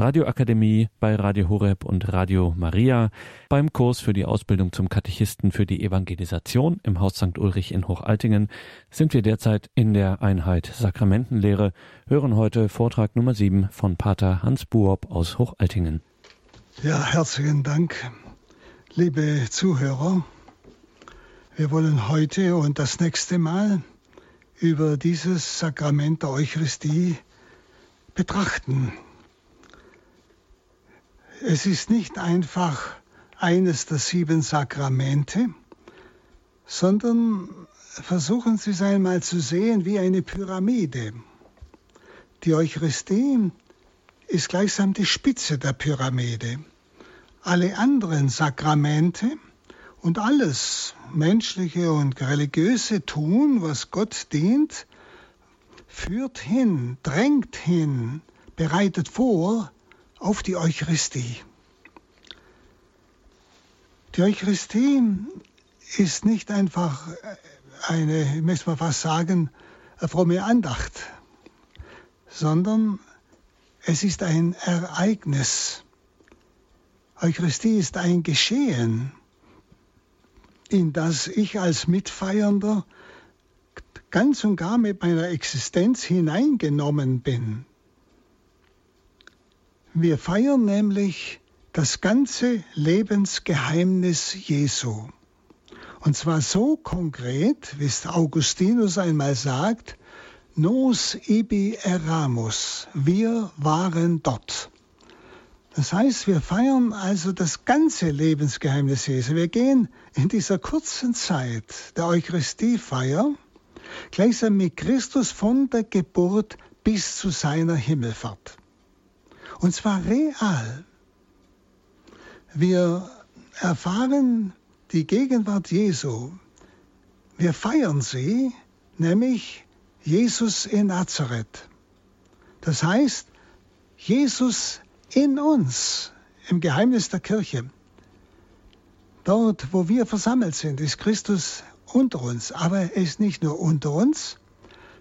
Radioakademie bei Radio Horeb und Radio Maria, beim Kurs für die Ausbildung zum Katechisten für die Evangelisation im Haus St. Ulrich in Hochaltingen sind wir derzeit in der Einheit Sakramentenlehre, hören heute Vortrag Nummer 7 von Pater Hans Buob aus Hochaltingen. Ja, herzlichen Dank, liebe Zuhörer. Wir wollen heute und das nächste Mal über dieses Sakrament der Eucharistie betrachten. Es ist nicht einfach eines der sieben Sakramente, sondern versuchen Sie es einmal zu sehen wie eine Pyramide. Die Eucharistie ist gleichsam die Spitze der Pyramide. Alle anderen Sakramente und alles menschliche und religiöse Tun, was Gott dient, führt hin, drängt hin, bereitet vor auf die Eucharistie. Die Eucharistie ist nicht einfach eine, ich möchte mal fast sagen, eine fromme Andacht, sondern es ist ein Ereignis. Eucharistie ist ein Geschehen, in das ich als Mitfeiernder ganz und gar mit meiner Existenz hineingenommen bin. Wir feiern nämlich das ganze Lebensgeheimnis Jesu. Und zwar so konkret, wie es Augustinus einmal sagt, nos ibi eramus, wir waren dort. Das heißt, wir feiern also das ganze Lebensgeheimnis Jesu. Wir gehen in dieser kurzen Zeit der Eucharistiefeier gleichsam mit Christus von der Geburt bis zu seiner Himmelfahrt. Und zwar real. Wir erfahren die Gegenwart Jesu. Wir feiern sie, nämlich Jesus in Nazareth. Das heißt, Jesus in uns, im Geheimnis der Kirche. Dort, wo wir versammelt sind, ist Christus unter uns. Aber er ist nicht nur unter uns,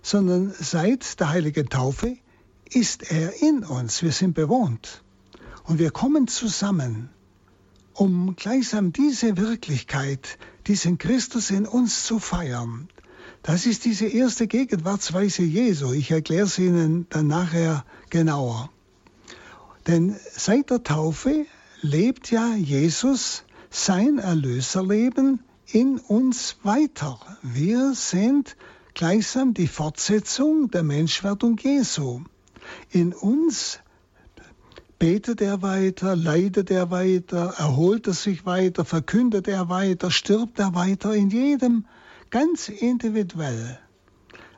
sondern seit der heiligen Taufe ist er in uns. Wir sind bewohnt. Und wir kommen zusammen, um gleichsam diese Wirklichkeit, diesen Christus in uns zu feiern. Das ist diese erste Gegenwartsweise Jesu. Ich erkläre es Ihnen dann nachher genauer. Denn seit der Taufe lebt ja Jesus sein Erlöserleben in uns weiter. Wir sind gleichsam die Fortsetzung der Menschwerdung Jesu. In uns betet er weiter, leidet er weiter, erholt er sich weiter, verkündet er weiter, stirbt er weiter, in jedem ganz individuell,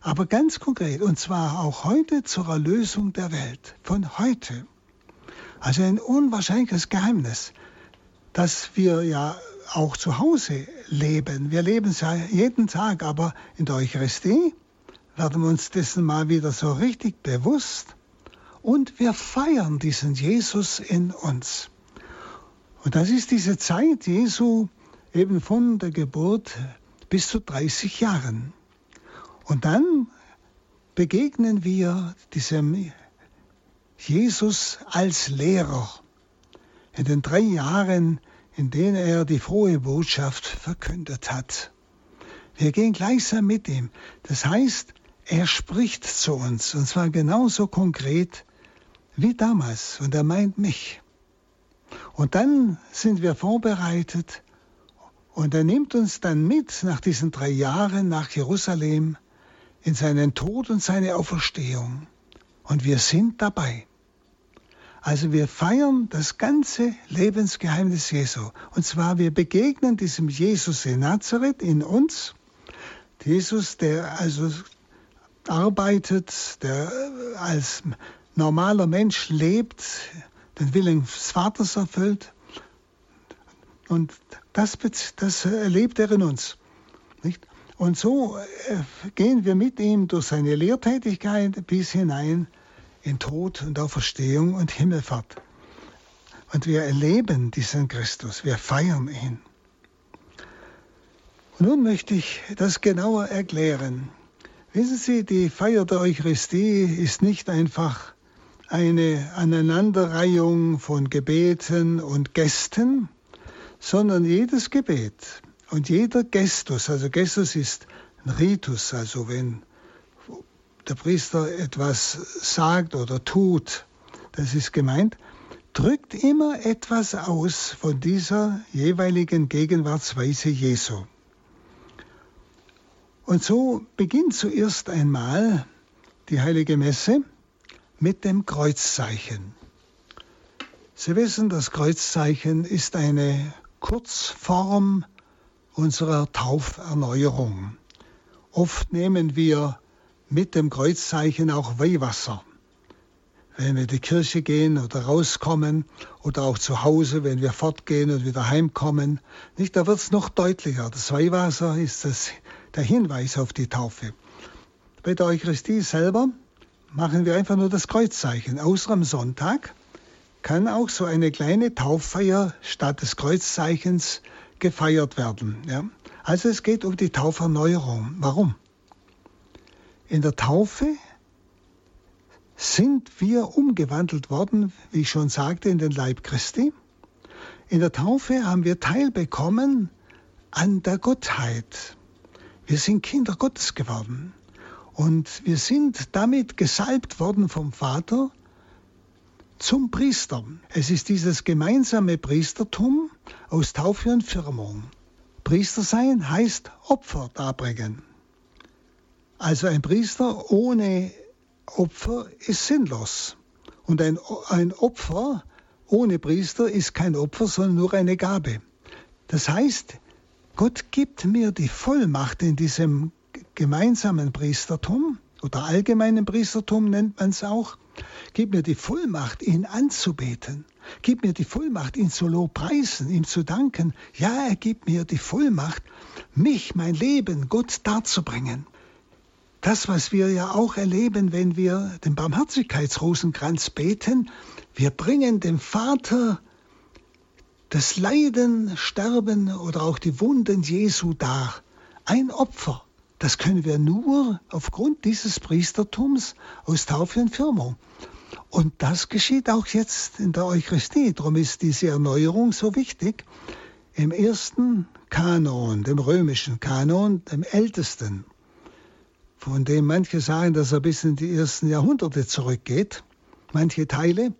aber ganz konkret, und zwar auch heute zur Erlösung der Welt, von heute. Also ein unwahrscheinliches Geheimnis, dass wir ja auch zu Hause leben. Wir leben es ja jeden Tag, aber in der Eucharistie werden wir uns dessen mal wieder so richtig bewusst und wir feiern diesen Jesus in uns. Und das ist diese Zeit Jesu eben von der Geburt bis zu 30 Jahren. Und dann begegnen wir diesem Jesus als Lehrer. In den drei Jahren, in denen er die frohe Botschaft verkündet hat. Wir gehen gleichsam mit ihm. Das heißt, er spricht zu uns, und zwar genauso konkret wie damals, und er meint mich. Und dann sind wir vorbereitet, und er nimmt uns dann mit nach diesen drei Jahren nach Jerusalem in seinen Tod und seine Auferstehung. Und wir sind dabei. Also wir feiern das ganze Lebensgeheimnis Jesu. Und zwar wir begegnen diesem Jesus in Nazareth in uns. Jesus, der also arbeitet, der als normaler Mensch lebt, den Willen des Vaters erfüllt. Und das, das erlebt er in uns. Nicht? Und so äh, gehen wir mit ihm durch seine Lehrtätigkeit bis hinein in Tod und Auferstehung und Himmelfahrt. Und wir erleben diesen Christus, wir feiern ihn. Und nun möchte ich das genauer erklären. Wissen Sie, die Feier der Eucharistie ist nicht einfach eine Aneinanderreihung von Gebeten und Gästen, sondern jedes Gebet und jeder Gestus, also Gestus ist ein Ritus, also wenn der Priester etwas sagt oder tut, das ist gemeint, drückt immer etwas aus von dieser jeweiligen Gegenwartsweise Jesu. Und so beginnt zuerst einmal die heilige Messe mit dem Kreuzzeichen. Sie wissen, das Kreuzzeichen ist eine Kurzform unserer Tauferneuerung. Oft nehmen wir mit dem Kreuzzeichen auch Weihwasser. Wenn wir in die Kirche gehen oder rauskommen oder auch zu Hause, wenn wir fortgehen und wieder heimkommen, nicht, da wird es noch deutlicher. Das Weihwasser ist das, der Hinweis auf die Taufe. Bei der Eucharistie selber machen wir einfach nur das Kreuzzeichen. Außer am Sonntag kann auch so eine kleine Tauffeier statt des Kreuzzeichens gefeiert werden. Ja? Also es geht um die Tauferneuerung. Warum? In der Taufe sind wir umgewandelt worden, wie ich schon sagte, in den Leib Christi. In der Taufe haben wir teilbekommen an der Gottheit. Wir sind Kinder Gottes geworden. Und wir sind damit gesalbt worden vom Vater zum Priester. Es ist dieses gemeinsame Priestertum aus Taufe und Firmung. Priester sein heißt Opfer darbringen. Also ein Priester ohne Opfer ist sinnlos. Und ein, ein Opfer ohne Priester ist kein Opfer, sondern nur eine Gabe. Das heißt, Gott gibt mir die Vollmacht in diesem gemeinsamen Priestertum oder allgemeinen Priestertum nennt man es auch, gib mir die Vollmacht, ihn anzubeten. Gib mir die Vollmacht, ihn zu lobpreisen, ihm zu danken. Ja, er gibt mir die Vollmacht, mich, mein Leben, Gott darzubringen. Das, was wir ja auch erleben, wenn wir den Barmherzigkeitsrosenkranz beten, wir bringen dem Vater das Leiden, Sterben oder auch die Wunden Jesu dar. Ein Opfer. Das können wir nur aufgrund dieses Priestertums aus Taufe und Firmung. Und das geschieht auch jetzt in der Eucharistie. Darum ist diese Erneuerung so wichtig. Im ersten Kanon, dem römischen Kanon, dem ältesten, von dem manche sagen, dass er bis in die ersten Jahrhunderte zurückgeht, manche Teile,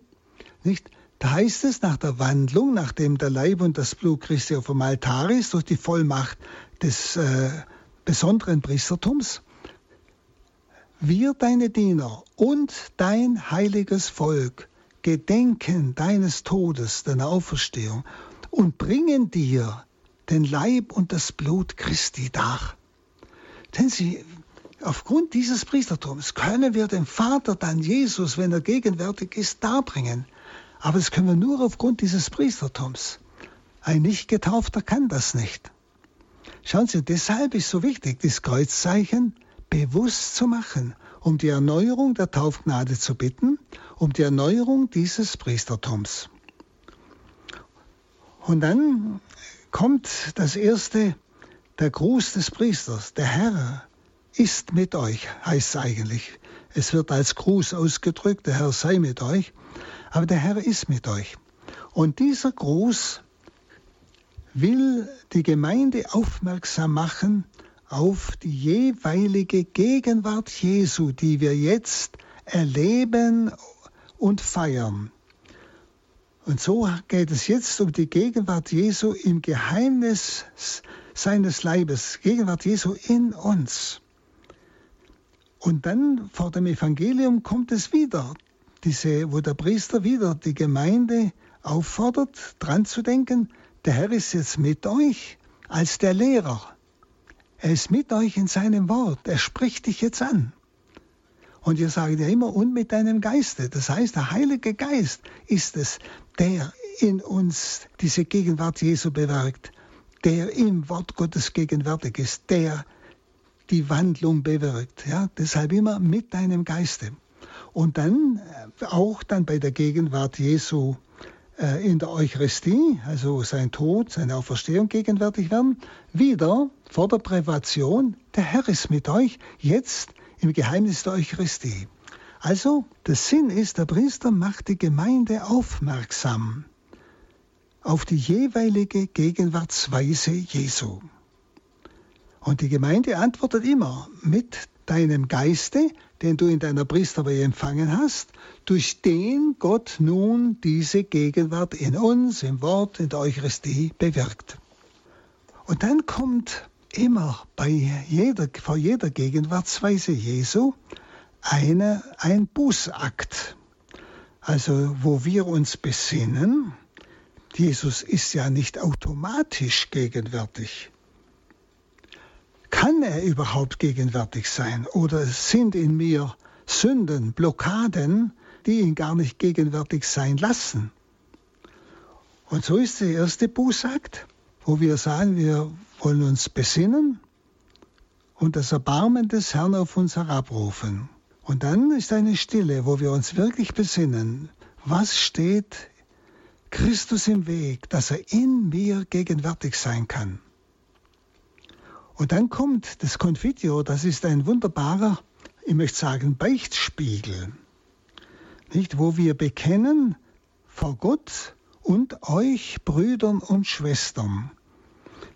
nicht? Da heißt es nach der Wandlung, nachdem der Leib und das Blut Christi auf dem Altar ist, durch die Vollmacht des äh, besonderen Priestertums, wir deine Diener und dein heiliges Volk gedenken deines Todes, deiner Auferstehung und bringen dir den Leib und das Blut Christi dar. Denn sie, aufgrund dieses Priestertums können wir den Vater dann Jesus, wenn er gegenwärtig ist, darbringen. Aber das können wir nur aufgrund dieses Priestertums. Ein Nicht-Getaufter kann das nicht. Schauen Sie, deshalb ist so wichtig, das Kreuzzeichen bewusst zu machen, um die Erneuerung der Taufgnade zu bitten, um die Erneuerung dieses Priestertums. Und dann kommt das erste, der Gruß des Priesters. Der Herr ist mit euch, heißt es eigentlich. Es wird als Gruß ausgedrückt, der Herr sei mit euch, aber der Herr ist mit euch. Und dieser Gruß will die Gemeinde aufmerksam machen auf die jeweilige Gegenwart Jesu, die wir jetzt erleben und feiern. Und so geht es jetzt um die Gegenwart Jesu im Geheimnis seines Leibes, Gegenwart Jesu in uns. Und dann vor dem Evangelium kommt es wieder, diese, wo der Priester wieder die Gemeinde auffordert, dran zu denken, der Herr ist jetzt mit euch als der Lehrer. Er ist mit euch in seinem Wort. Er spricht dich jetzt an. Und ihr sagt ja immer, und mit deinem Geiste. Das heißt, der Heilige Geist ist es, der in uns diese Gegenwart Jesu bewirkt, der im Wort Gottes gegenwärtig ist, der die Wandlung bewirkt. Ja, deshalb immer mit deinem Geiste. Und dann äh, auch dann bei der Gegenwart Jesu in der Eucharistie, also sein Tod, seine Auferstehung gegenwärtig werden, wieder vor der Privation, der Herr ist mit euch, jetzt im Geheimnis der Eucharistie. Also, der Sinn ist, der Priester macht die Gemeinde aufmerksam auf die jeweilige Gegenwartsweise Jesu. Und die Gemeinde antwortet immer mit deinem Geiste, den du in deiner Priesterweihe empfangen hast, durch den Gott nun diese Gegenwart in uns, im Wort, in der Eucharistie bewirkt. Und dann kommt immer bei jeder, vor jeder Gegenwartsweise Jesu eine, ein Bußakt. Also wo wir uns besinnen, Jesus ist ja nicht automatisch gegenwärtig. Kann er überhaupt gegenwärtig sein oder sind in mir Sünden, Blockaden, die ihn gar nicht gegenwärtig sein lassen? Und so ist der erste Bußakt, wo wir sagen, wir wollen uns besinnen und das Erbarmen des Herrn auf uns herabrufen. Und dann ist eine Stille, wo wir uns wirklich besinnen, was steht Christus im Weg, dass er in mir gegenwärtig sein kann. Und dann kommt das Confitio, das ist ein wunderbarer, ich möchte sagen, Beichtspiegel, nicht, wo wir bekennen vor Gott und euch Brüdern und Schwestern.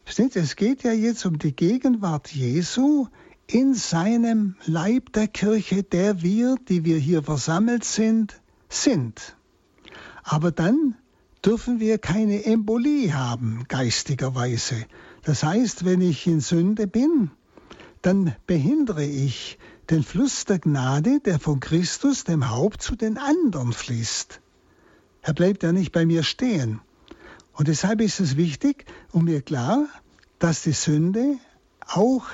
Versteht Es geht ja jetzt um die Gegenwart Jesu in seinem Leib der Kirche, der wir, die wir hier versammelt sind, sind. Aber dann dürfen wir keine Embolie haben, geistigerweise. Das heißt, wenn ich in Sünde bin, dann behindere ich den Fluss der Gnade, der von Christus, dem Haupt, zu den anderen fließt. Er bleibt ja nicht bei mir stehen. Und deshalb ist es wichtig und mir klar, dass die Sünde auch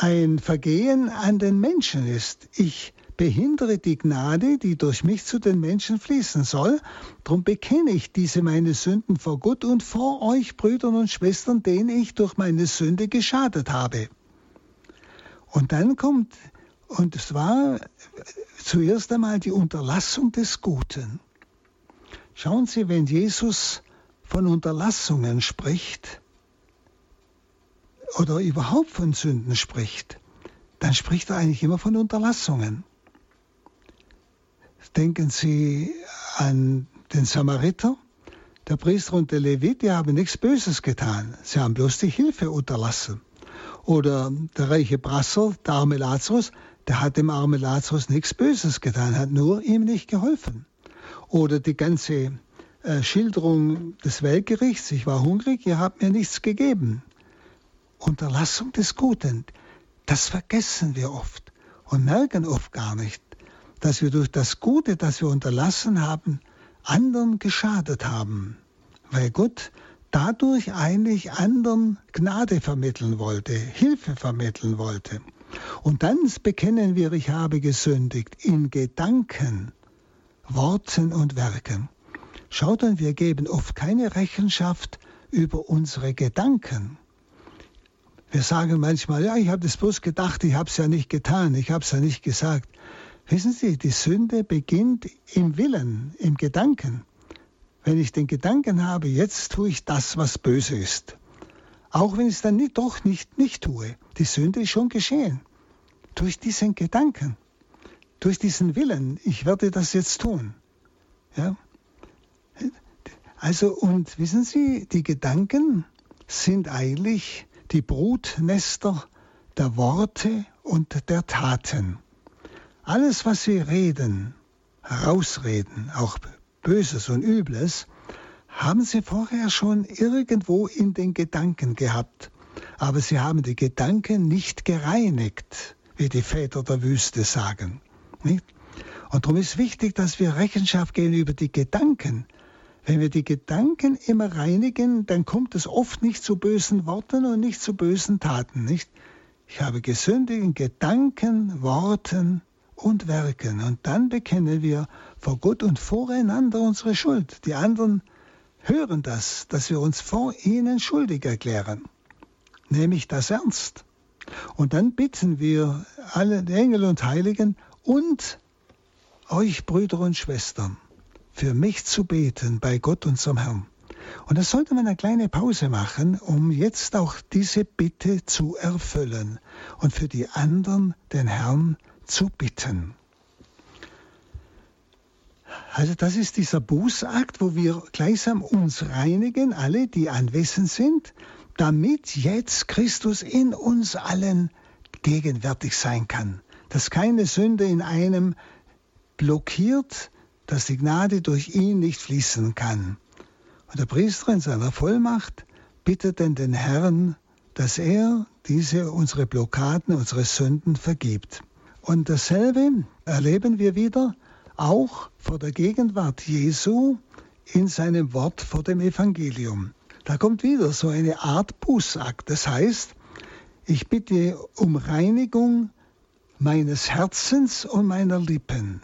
ein Vergehen an den Menschen ist. Ich behindere die Gnade, die durch mich zu den Menschen fließen soll. Darum bekenne ich diese meine Sünden vor Gott und vor euch, Brüdern und Schwestern, denen ich durch meine Sünde geschadet habe. Und dann kommt, und es war zuerst einmal die Unterlassung des Guten. Schauen Sie, wenn Jesus von Unterlassungen spricht oder überhaupt von Sünden spricht, dann spricht er eigentlich immer von Unterlassungen. Denken Sie an den Samariter. Der Priester und der Levit, die haben nichts Böses getan. Sie haben bloß die Hilfe unterlassen. Oder der reiche Brasser, der arme Lazarus, der hat dem armen Lazarus nichts Böses getan, hat nur ihm nicht geholfen. Oder die ganze äh, Schilderung des Weltgerichts, ich war hungrig, ihr habt mir nichts gegeben. Unterlassung des Guten, das vergessen wir oft und merken oft gar nicht dass wir durch das Gute, das wir unterlassen haben, anderen geschadet haben, weil Gott dadurch eigentlich anderen Gnade vermitteln wollte, Hilfe vermitteln wollte. Und dann bekennen wir, ich habe gesündigt in Gedanken, Worten und Werken. Schaut, und wir geben oft keine Rechenschaft über unsere Gedanken. Wir sagen manchmal, ja, ich habe das bloß gedacht, ich habe es ja nicht getan, ich habe es ja nicht gesagt. Wissen Sie, die Sünde beginnt im Willen, im Gedanken. Wenn ich den Gedanken habe, jetzt tue ich das, was böse ist. Auch wenn ich es dann nicht, doch nicht, nicht tue. Die Sünde ist schon geschehen. Durch diesen Gedanken, durch diesen Willen, ich werde das jetzt tun. Ja? Also, und wissen Sie, die Gedanken sind eigentlich die Brutnester der Worte und der Taten. Alles, was wir reden, herausreden, auch Böses und Übles, haben sie vorher schon irgendwo in den Gedanken gehabt. Aber sie haben die Gedanken nicht gereinigt, wie die Väter der Wüste sagen. Nicht? Und darum ist wichtig, dass wir Rechenschaft gehen über die Gedanken. Wenn wir die Gedanken immer reinigen, dann kommt es oft nicht zu bösen Worten und nicht zu bösen Taten. Nicht? Ich habe gesündigt in Gedanken, Worten und Werken. Und dann bekennen wir vor Gott und voreinander unsere Schuld. Die anderen hören das, dass wir uns vor ihnen schuldig erklären. Nehme ich das ernst? Und dann bitten wir alle Engel und Heiligen und euch Brüder und Schwestern, für mich zu beten bei Gott unserem Herrn. Und da sollte man eine kleine Pause machen, um jetzt auch diese Bitte zu erfüllen und für die anderen den Herrn zu bitten. Also das ist dieser Bußakt, wo wir gleichsam uns reinigen, alle, die anwesend sind, damit jetzt Christus in uns allen gegenwärtig sein kann. Dass keine Sünde in einem blockiert, dass die Gnade durch ihn nicht fließen kann. Und der Priester in seiner Vollmacht bittet denn den Herrn, dass er diese unsere Blockaden, unsere Sünden vergibt. Und dasselbe erleben wir wieder auch vor der Gegenwart Jesu in seinem Wort vor dem Evangelium. Da kommt wieder so eine Art Bußakt. Das heißt, ich bitte um Reinigung meines Herzens und meiner Lippen.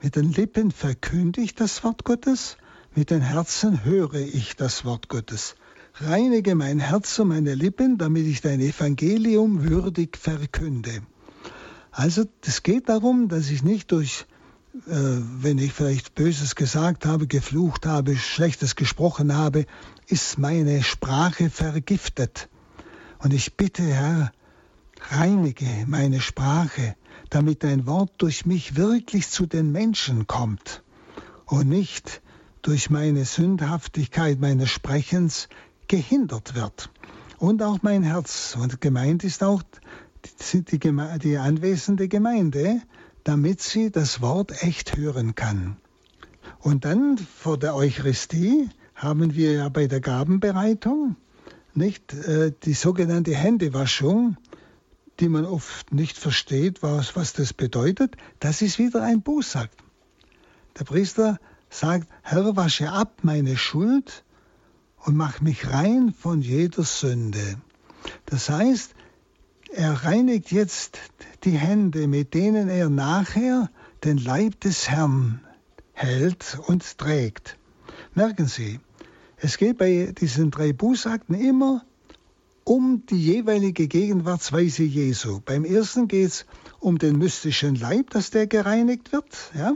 Mit den Lippen verkünde ich das Wort Gottes, mit den Herzen höre ich das Wort Gottes. Reinige mein Herz und meine Lippen, damit ich dein Evangelium würdig verkünde. Also es geht darum, dass ich nicht durch, äh, wenn ich vielleicht Böses gesagt habe, geflucht habe, Schlechtes gesprochen habe, ist meine Sprache vergiftet. Und ich bitte, Herr, reinige meine Sprache, damit dein Wort durch mich wirklich zu den Menschen kommt und nicht durch meine Sündhaftigkeit meines Sprechens gehindert wird. Und auch mein Herz. Und gemeint ist auch die, die, die anwesende Gemeinde, damit sie das Wort echt hören kann. Und dann vor der Eucharistie haben wir ja bei der Gabenbereitung nicht äh, die sogenannte Händewaschung, die man oft nicht versteht, was, was das bedeutet, das ist wieder ein Bußakt. Der Priester sagt, Herr, wasche ab meine Schuld und mach mich rein von jeder Sünde. Das heißt, er reinigt jetzt die Hände, mit denen er nachher den Leib des Herrn hält und trägt. Merken Sie, es geht bei diesen drei Bußakten immer um die jeweilige Gegenwartsweise Jesu. Beim ersten geht es um den mystischen Leib, dass der gereinigt wird. Ja?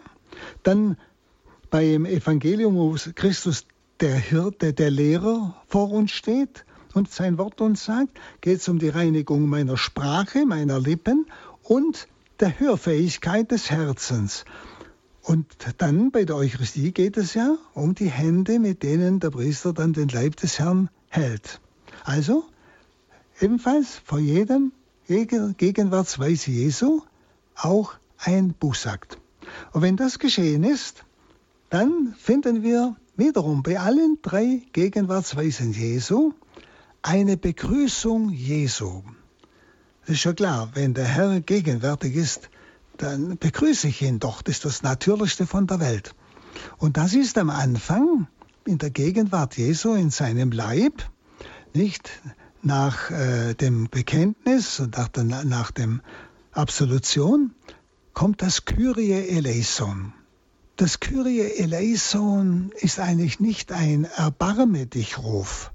Dann beim Evangelium, wo Christus der Hirte, der Lehrer vor uns steht und sein Wort uns sagt, geht es um die Reinigung meiner Sprache, meiner Lippen und der Hörfähigkeit des Herzens. Und dann bei der Eucharistie geht es ja um die Hände, mit denen der Priester dann den Leib des Herrn hält. Also ebenfalls vor jedem Gegenwartsweise Jesu auch ein Bußakt. Und wenn das geschehen ist, dann finden wir wiederum bei allen drei Gegenwartsweisen Jesu eine Begrüßung Jesu. Das ist schon klar, wenn der Herr gegenwärtig ist, dann begrüße ich ihn doch. Das ist das Natürlichste von der Welt. Und das ist am Anfang in der Gegenwart Jesu in seinem Leib, nicht nach äh, dem Bekenntnis und nach, der, nach dem Absolution, kommt das Kyrie eleison. Das Kyrie eleison ist eigentlich nicht ein Erbarme dich Ruf.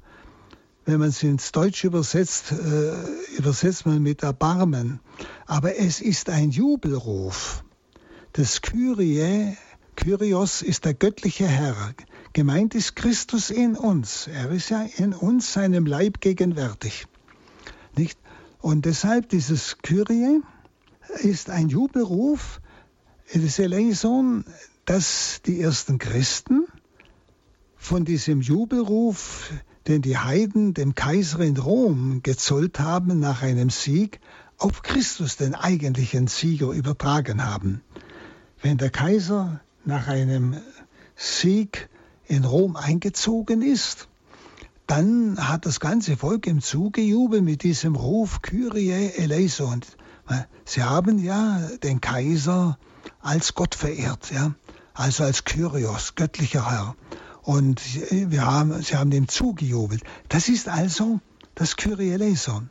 Wenn man es ins Deutsche übersetzt, äh, übersetzt man mit Erbarmen. Aber es ist ein Jubelruf. Das Kyrie, Kyrios ist der göttliche Herr. Gemeint ist Christus in uns. Er ist ja in uns, seinem Leib gegenwärtig. Nicht? Und deshalb dieses Kyrie ist ein Jubelruf, es Eleison, dass die ersten Christen von diesem Jubelruf, den die Heiden dem Kaiser in Rom gezollt haben nach einem Sieg, auf Christus, den eigentlichen Sieger, übertragen haben. Wenn der Kaiser nach einem Sieg in Rom eingezogen ist, dann hat das ganze Volk ihm zugejubelt mit diesem Ruf Kyrie eleison. Sie haben ja den Kaiser als Gott verehrt, ja, also als Kyrios, göttlicher Herr. Und wir haben, sie haben ihm zugejubelt. Das ist also das Kyrie eleison.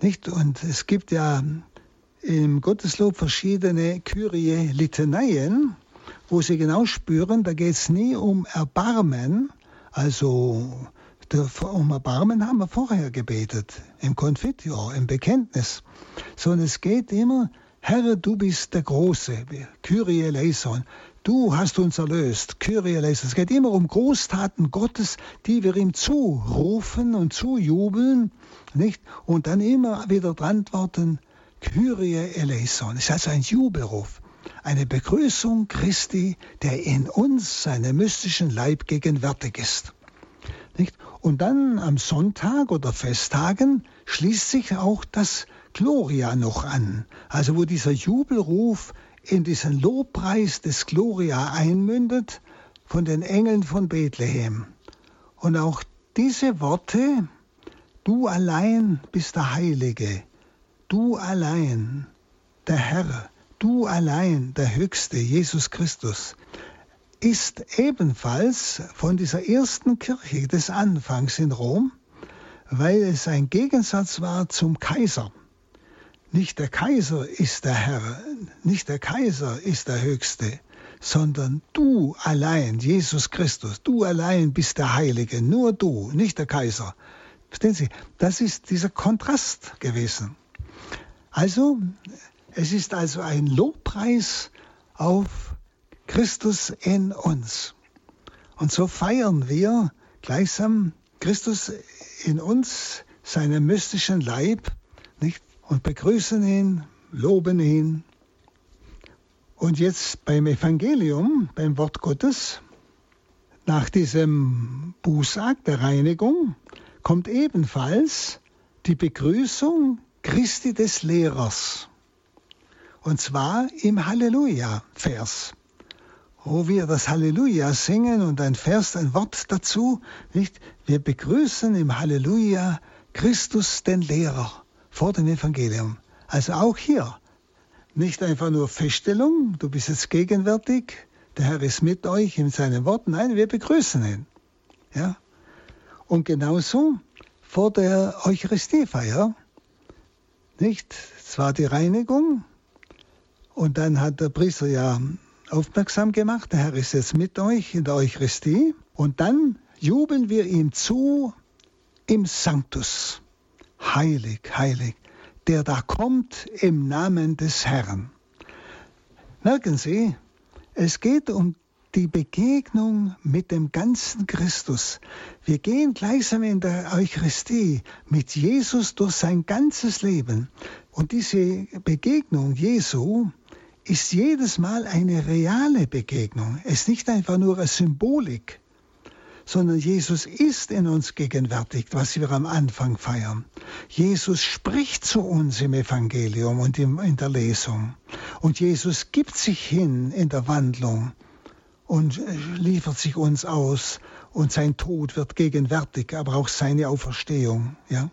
Nicht? Und es gibt ja im Gotteslob verschiedene Kyrie-Litaneien, wo sie genau spüren, da geht es nie um Erbarmen, also um Erbarmen haben wir vorher gebetet, im Confitio, im Bekenntnis, sondern es geht immer, Herr, du bist der Große, Kyrie eleison, du hast uns erlöst, Kyrie eleison. Es geht immer um Großtaten Gottes, die wir ihm zurufen und zujubeln, nicht? Und dann immer wieder antworten, Kyrie eleison. Es ist also ein Jubelruf. eine Begrüßung Christi, der in uns, seinem mystischen Leib, gegenwärtig ist. Nicht? Und dann am Sonntag oder Festtagen schließt sich auch das Gloria noch an, also wo dieser Jubelruf in diesen Lobpreis des Gloria einmündet von den Engeln von Bethlehem. Und auch diese Worte, du allein bist der Heilige, du allein der Herr, du allein der Höchste, Jesus Christus, ist ebenfalls von dieser ersten Kirche des Anfangs in Rom, weil es ein Gegensatz war zum Kaiser. Nicht der Kaiser ist der Herr, nicht der Kaiser ist der Höchste, sondern du allein, Jesus Christus, du allein bist der Heilige, nur du, nicht der Kaiser. Verstehen Sie, das ist dieser Kontrast gewesen. Also, es ist also ein Lobpreis auf Christus in uns. Und so feiern wir gleichsam Christus in uns, seinen mystischen Leib, nicht? Und begrüßen ihn, loben ihn. Und jetzt beim Evangelium, beim Wort Gottes, nach diesem Bußakt der Reinigung, kommt ebenfalls die Begrüßung Christi des Lehrers. Und zwar im Halleluja-Vers wo wir das Halleluja singen und ein Vers, ein Wort dazu, nicht? Wir begrüßen im Halleluja Christus den Lehrer vor dem Evangelium. Also auch hier nicht einfach nur Feststellung, du bist jetzt gegenwärtig, der Herr ist mit euch in seinem Wort. Nein, wir begrüßen ihn. Ja? Und genauso vor der Eucharistiefeier, nicht? Zwar die Reinigung und dann hat der Priester ja aufmerksam gemacht. Der Herr ist jetzt mit euch in der Eucharistie. Und dann jubeln wir ihm zu im Sanctus. Heilig, heilig, der da kommt im Namen des Herrn. Merken Sie, es geht um die Begegnung mit dem ganzen Christus. Wir gehen gleichsam in der Eucharistie mit Jesus durch sein ganzes Leben. Und diese Begegnung Jesu, ist jedes Mal eine reale Begegnung. Es ist nicht einfach nur eine Symbolik, sondern Jesus ist in uns gegenwärtig, was wir am Anfang feiern. Jesus spricht zu uns im Evangelium und in der Lesung. Und Jesus gibt sich hin in der Wandlung und äh, liefert sich uns aus. Und sein Tod wird gegenwärtig, aber auch seine Auferstehung. Ja?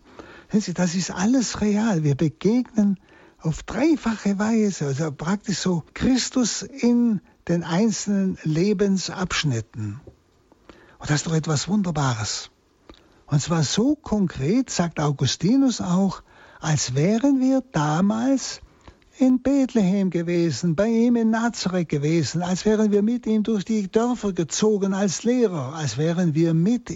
Das ist alles real. Wir begegnen auf dreifache Weise, also praktisch so Christus in den einzelnen Lebensabschnitten. Und das ist doch etwas Wunderbares. Und zwar so konkret, sagt Augustinus auch, als wären wir damals in Bethlehem gewesen, bei ihm in Nazareth gewesen, als wären wir mit ihm durch die Dörfer gezogen als Lehrer, als wären wir mit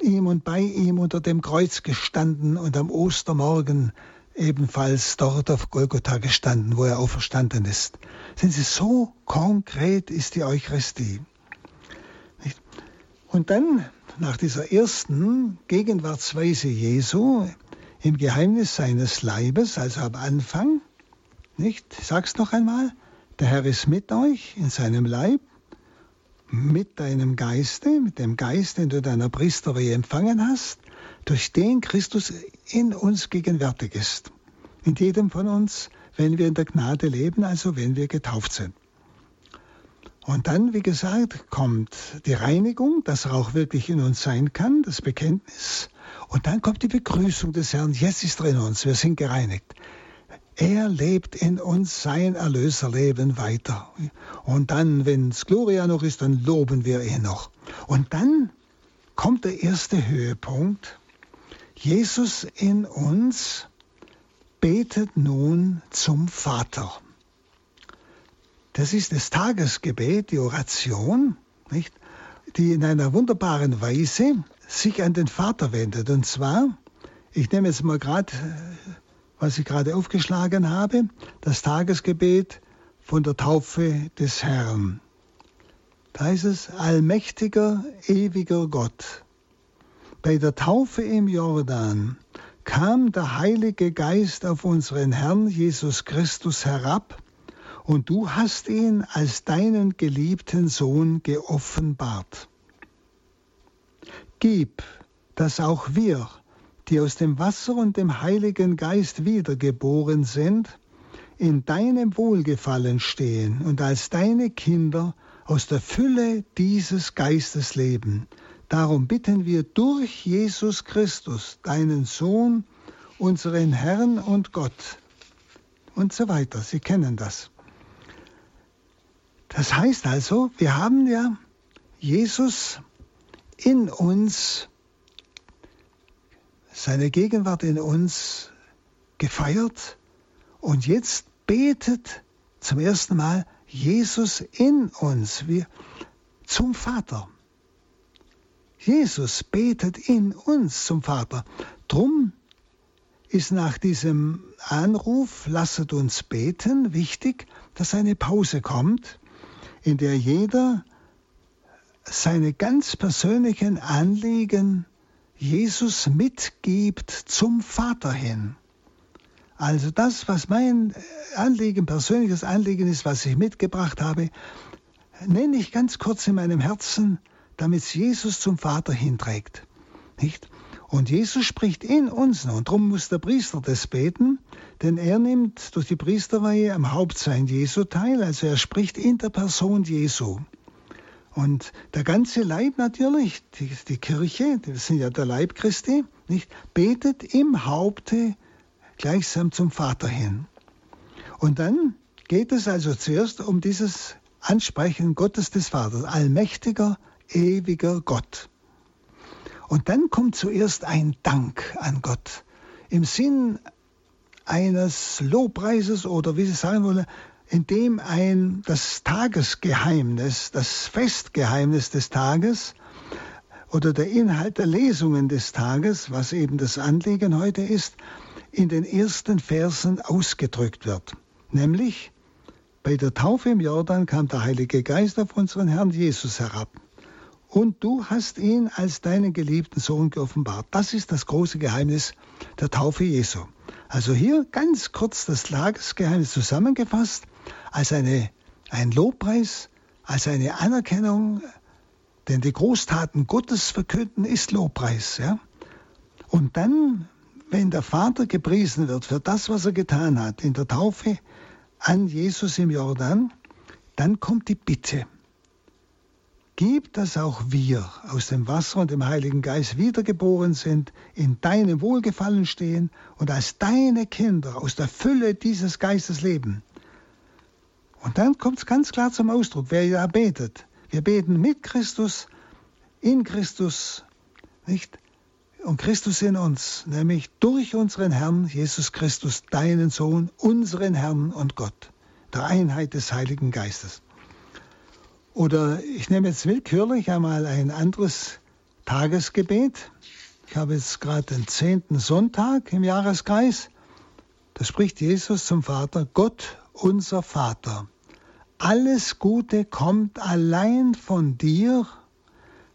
ihm und bei ihm unter dem Kreuz gestanden und am Ostermorgen ebenfalls dort auf Golgotha gestanden, wo er auferstanden ist. Sind Sie, so konkret ist die Eucharistie. Und dann, nach dieser ersten Gegenwartsweise Jesu im Geheimnis seines Leibes, also am Anfang, nicht? Ich sag's noch einmal, der Herr ist mit euch in seinem Leib, mit deinem Geiste, mit dem Geist, den du deiner Priesterweihe empfangen hast, durch den Christus in uns gegenwärtig ist. In jedem von uns, wenn wir in der Gnade leben, also wenn wir getauft sind. Und dann, wie gesagt, kommt die Reinigung, dass er auch wirklich in uns sein kann, das Bekenntnis. Und dann kommt die Begrüßung des Herrn. Jetzt ist er in uns, wir sind gereinigt. Er lebt in uns, sein Erlöserleben weiter. Und dann, wenn es Gloria noch ist, dann loben wir ihn noch. Und dann kommt der erste Höhepunkt. Jesus in uns betet nun zum Vater. Das ist das Tagesgebet, die Oration, nicht? die in einer wunderbaren Weise sich an den Vater wendet. Und zwar, ich nehme jetzt mal gerade, was ich gerade aufgeschlagen habe, das Tagesgebet von der Taufe des Herrn. Da heißt es, allmächtiger, ewiger Gott. Bei der Taufe im Jordan kam der Heilige Geist auf unseren Herrn Jesus Christus herab und du hast ihn als deinen geliebten Sohn geoffenbart. Gib, dass auch wir, die aus dem Wasser und dem Heiligen Geist wiedergeboren sind, in deinem Wohlgefallen stehen und als deine Kinder aus der Fülle dieses Geistes leben. Darum bitten wir durch Jesus Christus, deinen Sohn, unseren Herrn und Gott. Und so weiter. Sie kennen das. Das heißt also, wir haben ja Jesus in uns, seine Gegenwart in uns gefeiert und jetzt betet zum ersten Mal Jesus in uns, wir zum Vater. Jesus betet in uns zum Vater. Drum ist nach diesem Anruf, lasset uns beten, wichtig, dass eine Pause kommt, in der jeder seine ganz persönlichen Anliegen Jesus mitgibt zum Vater hin. Also das, was mein Anliegen, persönliches Anliegen ist, was ich mitgebracht habe, nenne ich ganz kurz in meinem Herzen, damit es Jesus zum Vater hinträgt. Nicht? Und Jesus spricht in uns und darum muss der Priester das beten, denn er nimmt durch die Priesterweihe am Hauptsein Jesu teil, also er spricht in der Person Jesu. Und der ganze Leib natürlich, die, die Kirche, das sind ja der Leib Christi, nicht, betet im Haupte gleichsam zum Vater hin. Und dann geht es also zuerst um dieses Ansprechen Gottes des Vaters, allmächtiger, ewiger Gott. Und dann kommt zuerst ein Dank an Gott im Sinn eines Lobpreises oder wie Sie sagen wollen, in dem ein das Tagesgeheimnis, das Festgeheimnis des Tages oder der Inhalt der Lesungen des Tages, was eben das Anliegen heute ist, in den ersten Versen ausgedrückt wird. Nämlich bei der Taufe im Jordan kam der Heilige Geist auf unseren Herrn Jesus herab und du hast ihn als deinen geliebten Sohn geoffenbart. Das ist das große Geheimnis der Taufe Jesu. Also hier ganz kurz das Tagesgeheimnis zusammengefasst als eine, ein Lobpreis, als eine Anerkennung, denn die Großtaten Gottes verkünden ist Lobpreis. Ja? Und dann, wenn der Vater gepriesen wird für das, was er getan hat in der Taufe an Jesus im Jordan, dann kommt die Bitte. Gib, dass auch wir aus dem Wasser und dem Heiligen Geist wiedergeboren sind, in deinem Wohlgefallen stehen und als deine Kinder aus der Fülle dieses Geistes leben. Und dann kommt es ganz klar zum Ausdruck, wer ja betet. Wir beten mit Christus, in Christus, nicht? Und Christus in uns, nämlich durch unseren Herrn Jesus Christus, deinen Sohn, unseren Herrn und Gott, der Einheit des Heiligen Geistes. Oder ich nehme jetzt willkürlich einmal ein anderes Tagesgebet. Ich habe jetzt gerade den zehnten Sonntag im Jahreskreis. Da spricht Jesus zum Vater, Gott, unser Vater. Alles Gute kommt allein von dir.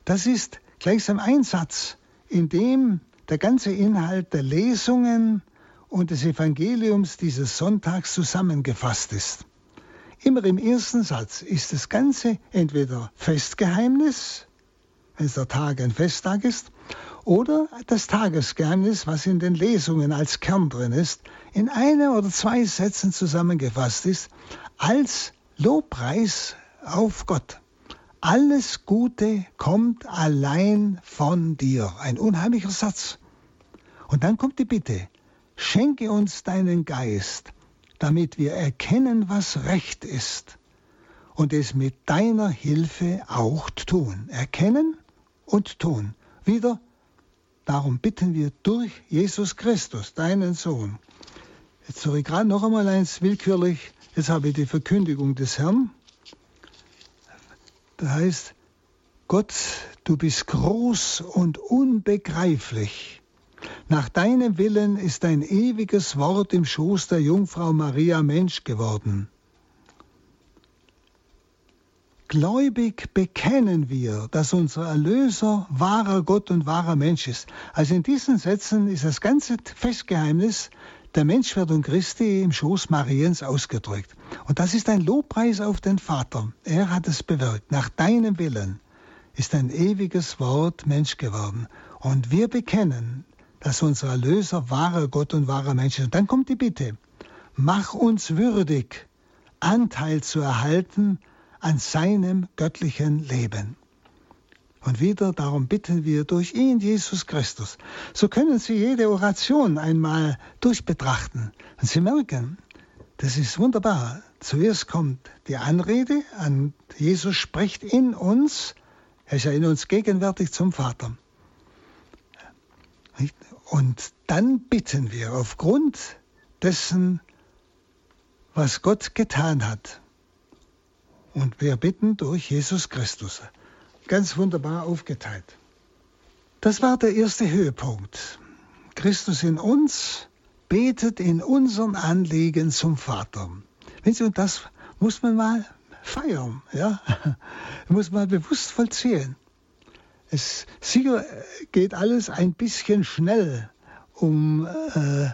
Das ist gleichsam ein Satz, in dem der ganze Inhalt der Lesungen und des Evangeliums dieses Sonntags zusammengefasst ist. Immer im ersten Satz ist das Ganze entweder Festgeheimnis, wenn es der Tag ein Festtag ist, oder das Tagesgeheimnis, was in den Lesungen als Kern drin ist, in einer oder zwei Sätzen zusammengefasst ist, als Lobpreis auf Gott. Alles Gute kommt allein von dir. Ein unheimlicher Satz. Und dann kommt die Bitte, schenke uns deinen Geist, damit wir erkennen, was recht ist und es mit deiner Hilfe auch tun. Erkennen und tun. Wieder, darum bitten wir durch Jesus Christus, deinen Sohn. Jetzt soll ich gerade noch einmal eins willkürlich. Jetzt habe ich die Verkündigung des Herrn. Da heißt, Gott, du bist groß und unbegreiflich. Nach deinem Willen ist dein ewiges Wort im Schoß der Jungfrau Maria Mensch geworden. Gläubig bekennen wir, dass unser Erlöser wahrer Gott und wahrer Mensch ist. Also in diesen Sätzen ist das ganze Festgeheimnis der Menschwerdung Christi im Schoß Mariens ausgedrückt. Und das ist ein Lobpreis auf den Vater. Er hat es bewirkt. Nach deinem Willen ist ein ewiges Wort Mensch geworden. Und wir bekennen, dass unser Erlöser wahrer Gott und wahrer Mensch ist. Und dann kommt die Bitte, mach uns würdig, Anteil zu erhalten an seinem göttlichen Leben. Und wieder darum bitten wir durch ihn, Jesus Christus. So können Sie jede Oration einmal durchbetrachten. Und Sie merken, das ist wunderbar. Zuerst kommt die Anrede an Jesus spricht in uns. Er ist ja in uns gegenwärtig zum Vater. Und dann bitten wir aufgrund dessen, was Gott getan hat. Und wir bitten durch Jesus Christus. Ganz wunderbar aufgeteilt. Das war der erste Höhepunkt. Christus in uns betet in unseren Anliegen zum Vater. Wenn Sie, und das muss man mal feiern, ja, muss man bewusst vollziehen. Es sicher geht alles ein bisschen schnell, um äh,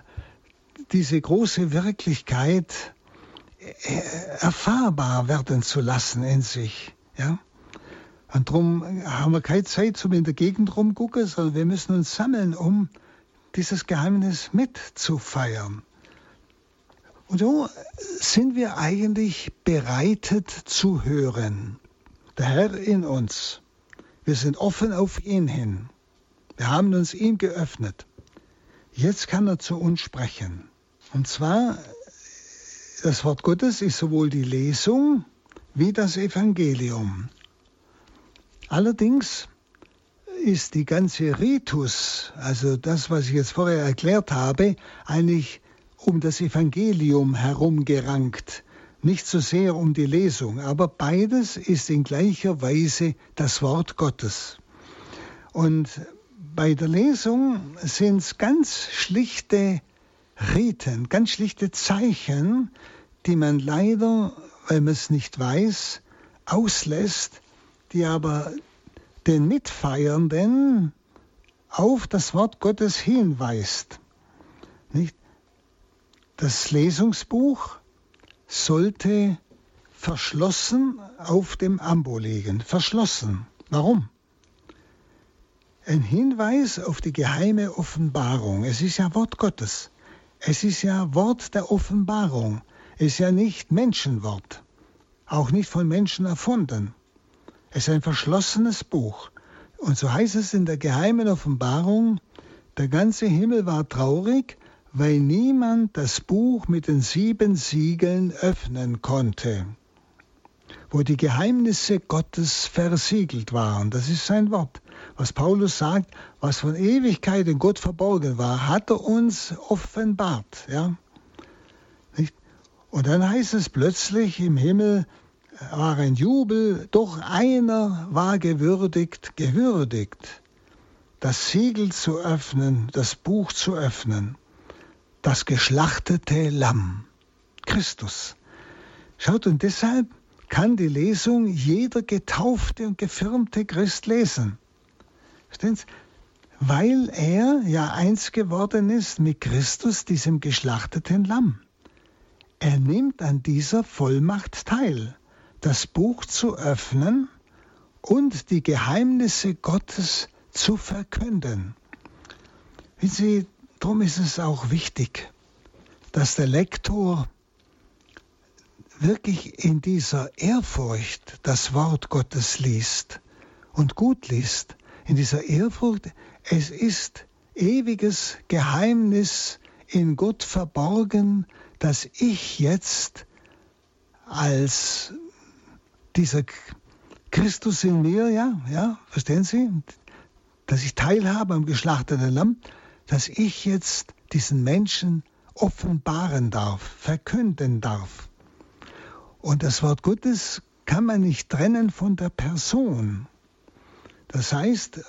diese große Wirklichkeit äh, erfahrbar werden zu lassen in sich. Ja? Und darum haben wir keine Zeit zum in der Gegend rumgucken, sondern wir müssen uns sammeln, um dieses Geheimnis mitzufeiern. Und so sind wir eigentlich bereitet zu hören. Der Herr in uns. Wir sind offen auf ihn hin. Wir haben uns ihm geöffnet. Jetzt kann er zu uns sprechen. Und zwar, das Wort Gottes ist sowohl die Lesung wie das Evangelium. Allerdings ist die ganze Ritus, also das, was ich jetzt vorher erklärt habe, eigentlich um das Evangelium herumgerankt, nicht so sehr um die Lesung, aber beides ist in gleicher Weise das Wort Gottes. Und bei der Lesung sind es ganz schlichte Riten, ganz schlichte Zeichen, die man leider, weil man es nicht weiß, auslässt, die aber den Mitfeiernden auf das Wort Gottes hinweist. Nicht? Das Lesungsbuch sollte verschlossen auf dem Ambo liegen. Verschlossen. Warum? Ein Hinweis auf die geheime Offenbarung. Es ist ja Wort Gottes. Es ist ja Wort der Offenbarung. Es ist ja nicht Menschenwort. Auch nicht von Menschen erfunden. Es ist ein verschlossenes Buch. Und so heißt es in der geheimen Offenbarung, der ganze Himmel war traurig, weil niemand das Buch mit den sieben Siegeln öffnen konnte, wo die Geheimnisse Gottes versiegelt waren. Das ist sein Wort. Was Paulus sagt, was von Ewigkeit in Gott verborgen war, hat er uns offenbart. Ja? Und dann heißt es plötzlich im Himmel, war ein Jubel, doch einer war gewürdigt, gewürdigt, das Siegel zu öffnen, das Buch zu öffnen, das geschlachtete Lamm, Christus. Schaut, und deshalb kann die Lesung jeder getaufte und gefirmte Christ lesen. Verstehen Sie? Weil er ja eins geworden ist mit Christus, diesem geschlachteten Lamm. Er nimmt an dieser Vollmacht teil das Buch zu öffnen und die Geheimnisse Gottes zu verkünden. Wissen Sie, darum ist es auch wichtig, dass der Lektor wirklich in dieser Ehrfurcht das Wort Gottes liest und gut liest. In dieser Ehrfurcht, es ist ewiges Geheimnis in Gott verborgen, das ich jetzt als dieser Christus in mir, ja, ja, verstehen Sie, dass ich teilhabe am geschlachteten Lamm, dass ich jetzt diesen Menschen offenbaren darf, verkünden darf. Und das Wort Gottes kann man nicht trennen von der Person. Das heißt,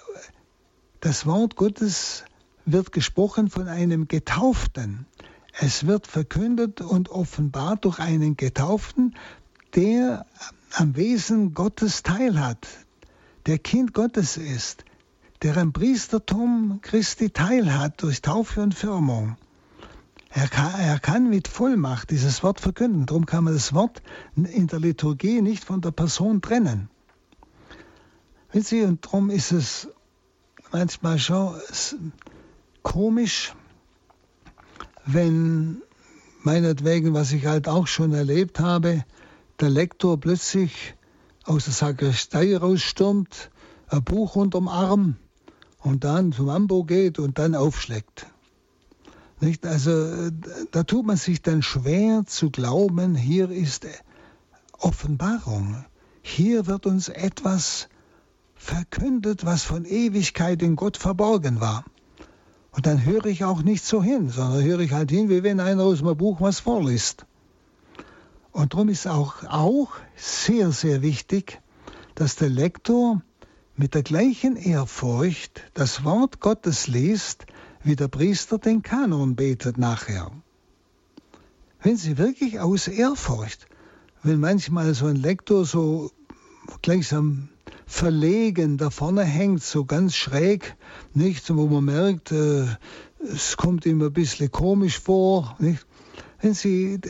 das Wort Gottes wird gesprochen von einem Getauften. Es wird verkündet und offenbart durch einen Getauften, der am Wesen Gottes teilhat, der Kind Gottes ist, der am Priestertum Christi teilhat durch Taufe und Firmung. Er kann, er kann mit Vollmacht dieses Wort verkünden. Darum kann man das Wort in der Liturgie nicht von der Person trennen. Und darum ist es manchmal schon komisch, wenn meinetwegen, was ich halt auch schon erlebt habe, der Lektor plötzlich aus der Sakristei rausstürmt, ein Buch unterm Arm und dann zum Ambo geht und dann aufschlägt. Nicht? Also da tut man sich dann schwer zu glauben, hier ist Offenbarung. Hier wird uns etwas verkündet, was von Ewigkeit in Gott verborgen war. Und dann höre ich auch nicht so hin, sondern höre ich halt hin, wie wenn einer aus dem Buch was vorliest. Und darum ist auch, auch sehr, sehr wichtig, dass der Lektor mit der gleichen Ehrfurcht das Wort Gottes liest, wie der Priester den Kanon betet nachher. Wenn Sie wirklich aus Ehrfurcht, wenn manchmal so ein Lektor so gleichsam verlegen da vorne hängt, so ganz schräg, nicht, wo man merkt, äh, es kommt ihm ein bisschen komisch vor, nicht? Wenn Sie,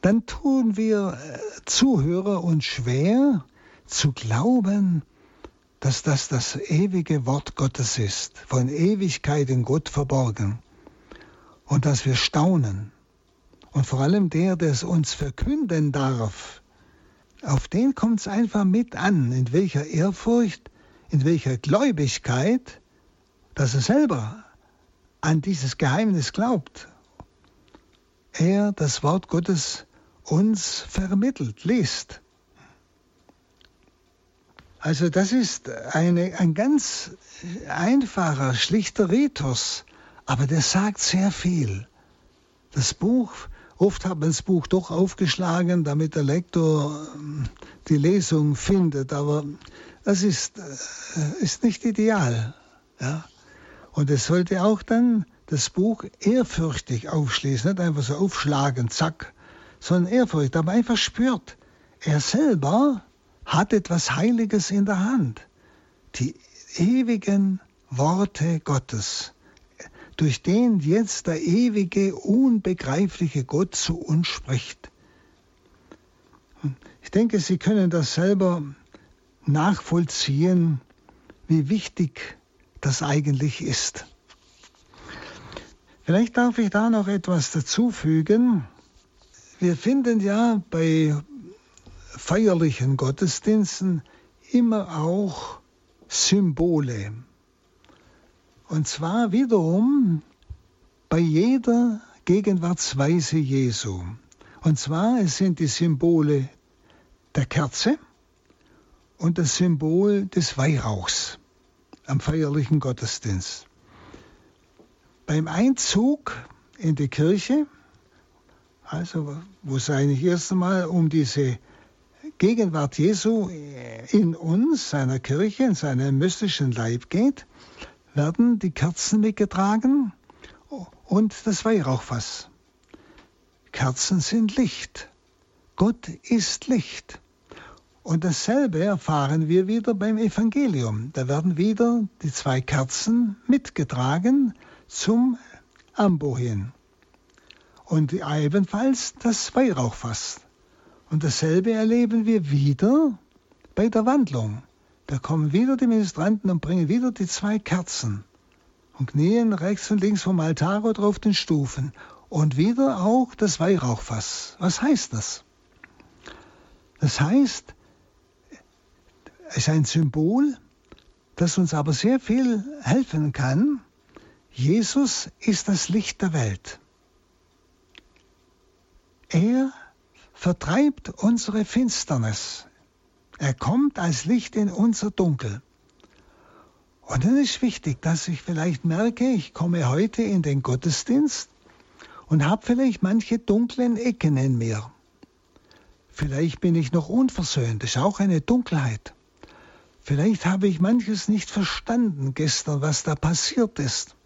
dann tun wir äh, Zuhörer uns schwer zu glauben, dass das das ewige Wort Gottes ist, von Ewigkeit in Gott verborgen. Und dass wir staunen. Und vor allem der, der es uns verkünden darf, auf den kommt es einfach mit an, in welcher Ehrfurcht, in welcher Gläubigkeit, dass er selber an dieses Geheimnis glaubt. Er das Wort Gottes uns vermittelt, liest. Also das ist eine, ein ganz einfacher, schlichter Ritus, aber der sagt sehr viel. Das Buch, oft hat man das Buch doch aufgeschlagen, damit der Lektor ähm, die Lesung findet, aber das ist, äh, ist nicht ideal. Ja? Und es sollte auch dann das Buch ehrfürchtig aufschließen, nicht einfach so aufschlagen, zack, sondern ehrfurchtig, aber einfach spürt, er selber hat etwas Heiliges in der Hand. Die ewigen Worte Gottes, durch den jetzt der ewige, unbegreifliche Gott zu uns spricht. Ich denke, Sie können das selber nachvollziehen, wie wichtig das eigentlich ist. Vielleicht darf ich da noch etwas dazufügen. Wir finden ja bei feierlichen Gottesdiensten immer auch Symbole. Und zwar wiederum bei jeder Gegenwartsweise Jesu. Und zwar es sind die Symbole der Kerze und das Symbol des Weihrauchs am feierlichen Gottesdienst. Beim Einzug in die Kirche, also wo es eigentlich erst einmal um diese Gegenwart Jesu in uns, seiner Kirche, in seinem mystischen Leib geht, werden die Kerzen mitgetragen und das Weihrauchfass. Kerzen sind Licht. Gott ist Licht. Und dasselbe erfahren wir wieder beim Evangelium. Da werden wieder die zwei Kerzen mitgetragen zum Ambo hin. Und ebenfalls das Weihrauchfass. Und dasselbe erleben wir wieder bei der Wandlung. Da kommen wieder die Ministranten und bringen wieder die zwei Kerzen und knien rechts und links vom Altar oder auf den Stufen. Und wieder auch das Weihrauchfass. Was heißt das? Das heißt, es ist ein Symbol, das uns aber sehr viel helfen kann. Jesus ist das Licht der Welt. Er vertreibt unsere Finsternis. Er kommt als Licht in unser Dunkel. Und dann ist wichtig, dass ich vielleicht merke, ich komme heute in den Gottesdienst und habe vielleicht manche dunklen Ecken in mir. Vielleicht bin ich noch unversöhnt, ist auch eine Dunkelheit. Vielleicht habe ich manches nicht verstanden gestern, was da passiert ist,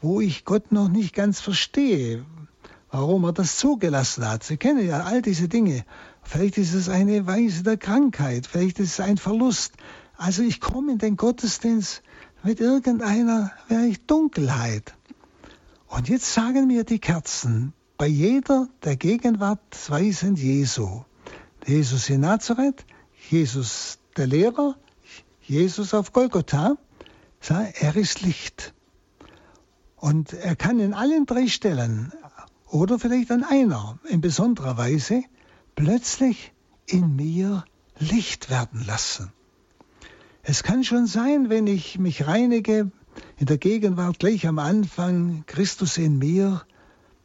wo ich Gott noch nicht ganz verstehe, warum er das zugelassen hat. Sie kennen ja all diese Dinge. Vielleicht ist es eine Weise der Krankheit, vielleicht ist es ein Verlust. Also ich komme in den Gottesdienst mit irgendeiner vielleicht Dunkelheit. Und jetzt sagen mir die Kerzen, bei jeder der Gegenwartsweisen Jesu, Jesus in Nazareth, Jesus der Lehrer, Jesus auf Golgotha, er ist Licht. Und er kann in allen drei Stellen oder vielleicht an einer in besonderer Weise plötzlich in mir Licht werden lassen. Es kann schon sein, wenn ich mich reinige, in der Gegenwart gleich am Anfang, Christus in mir,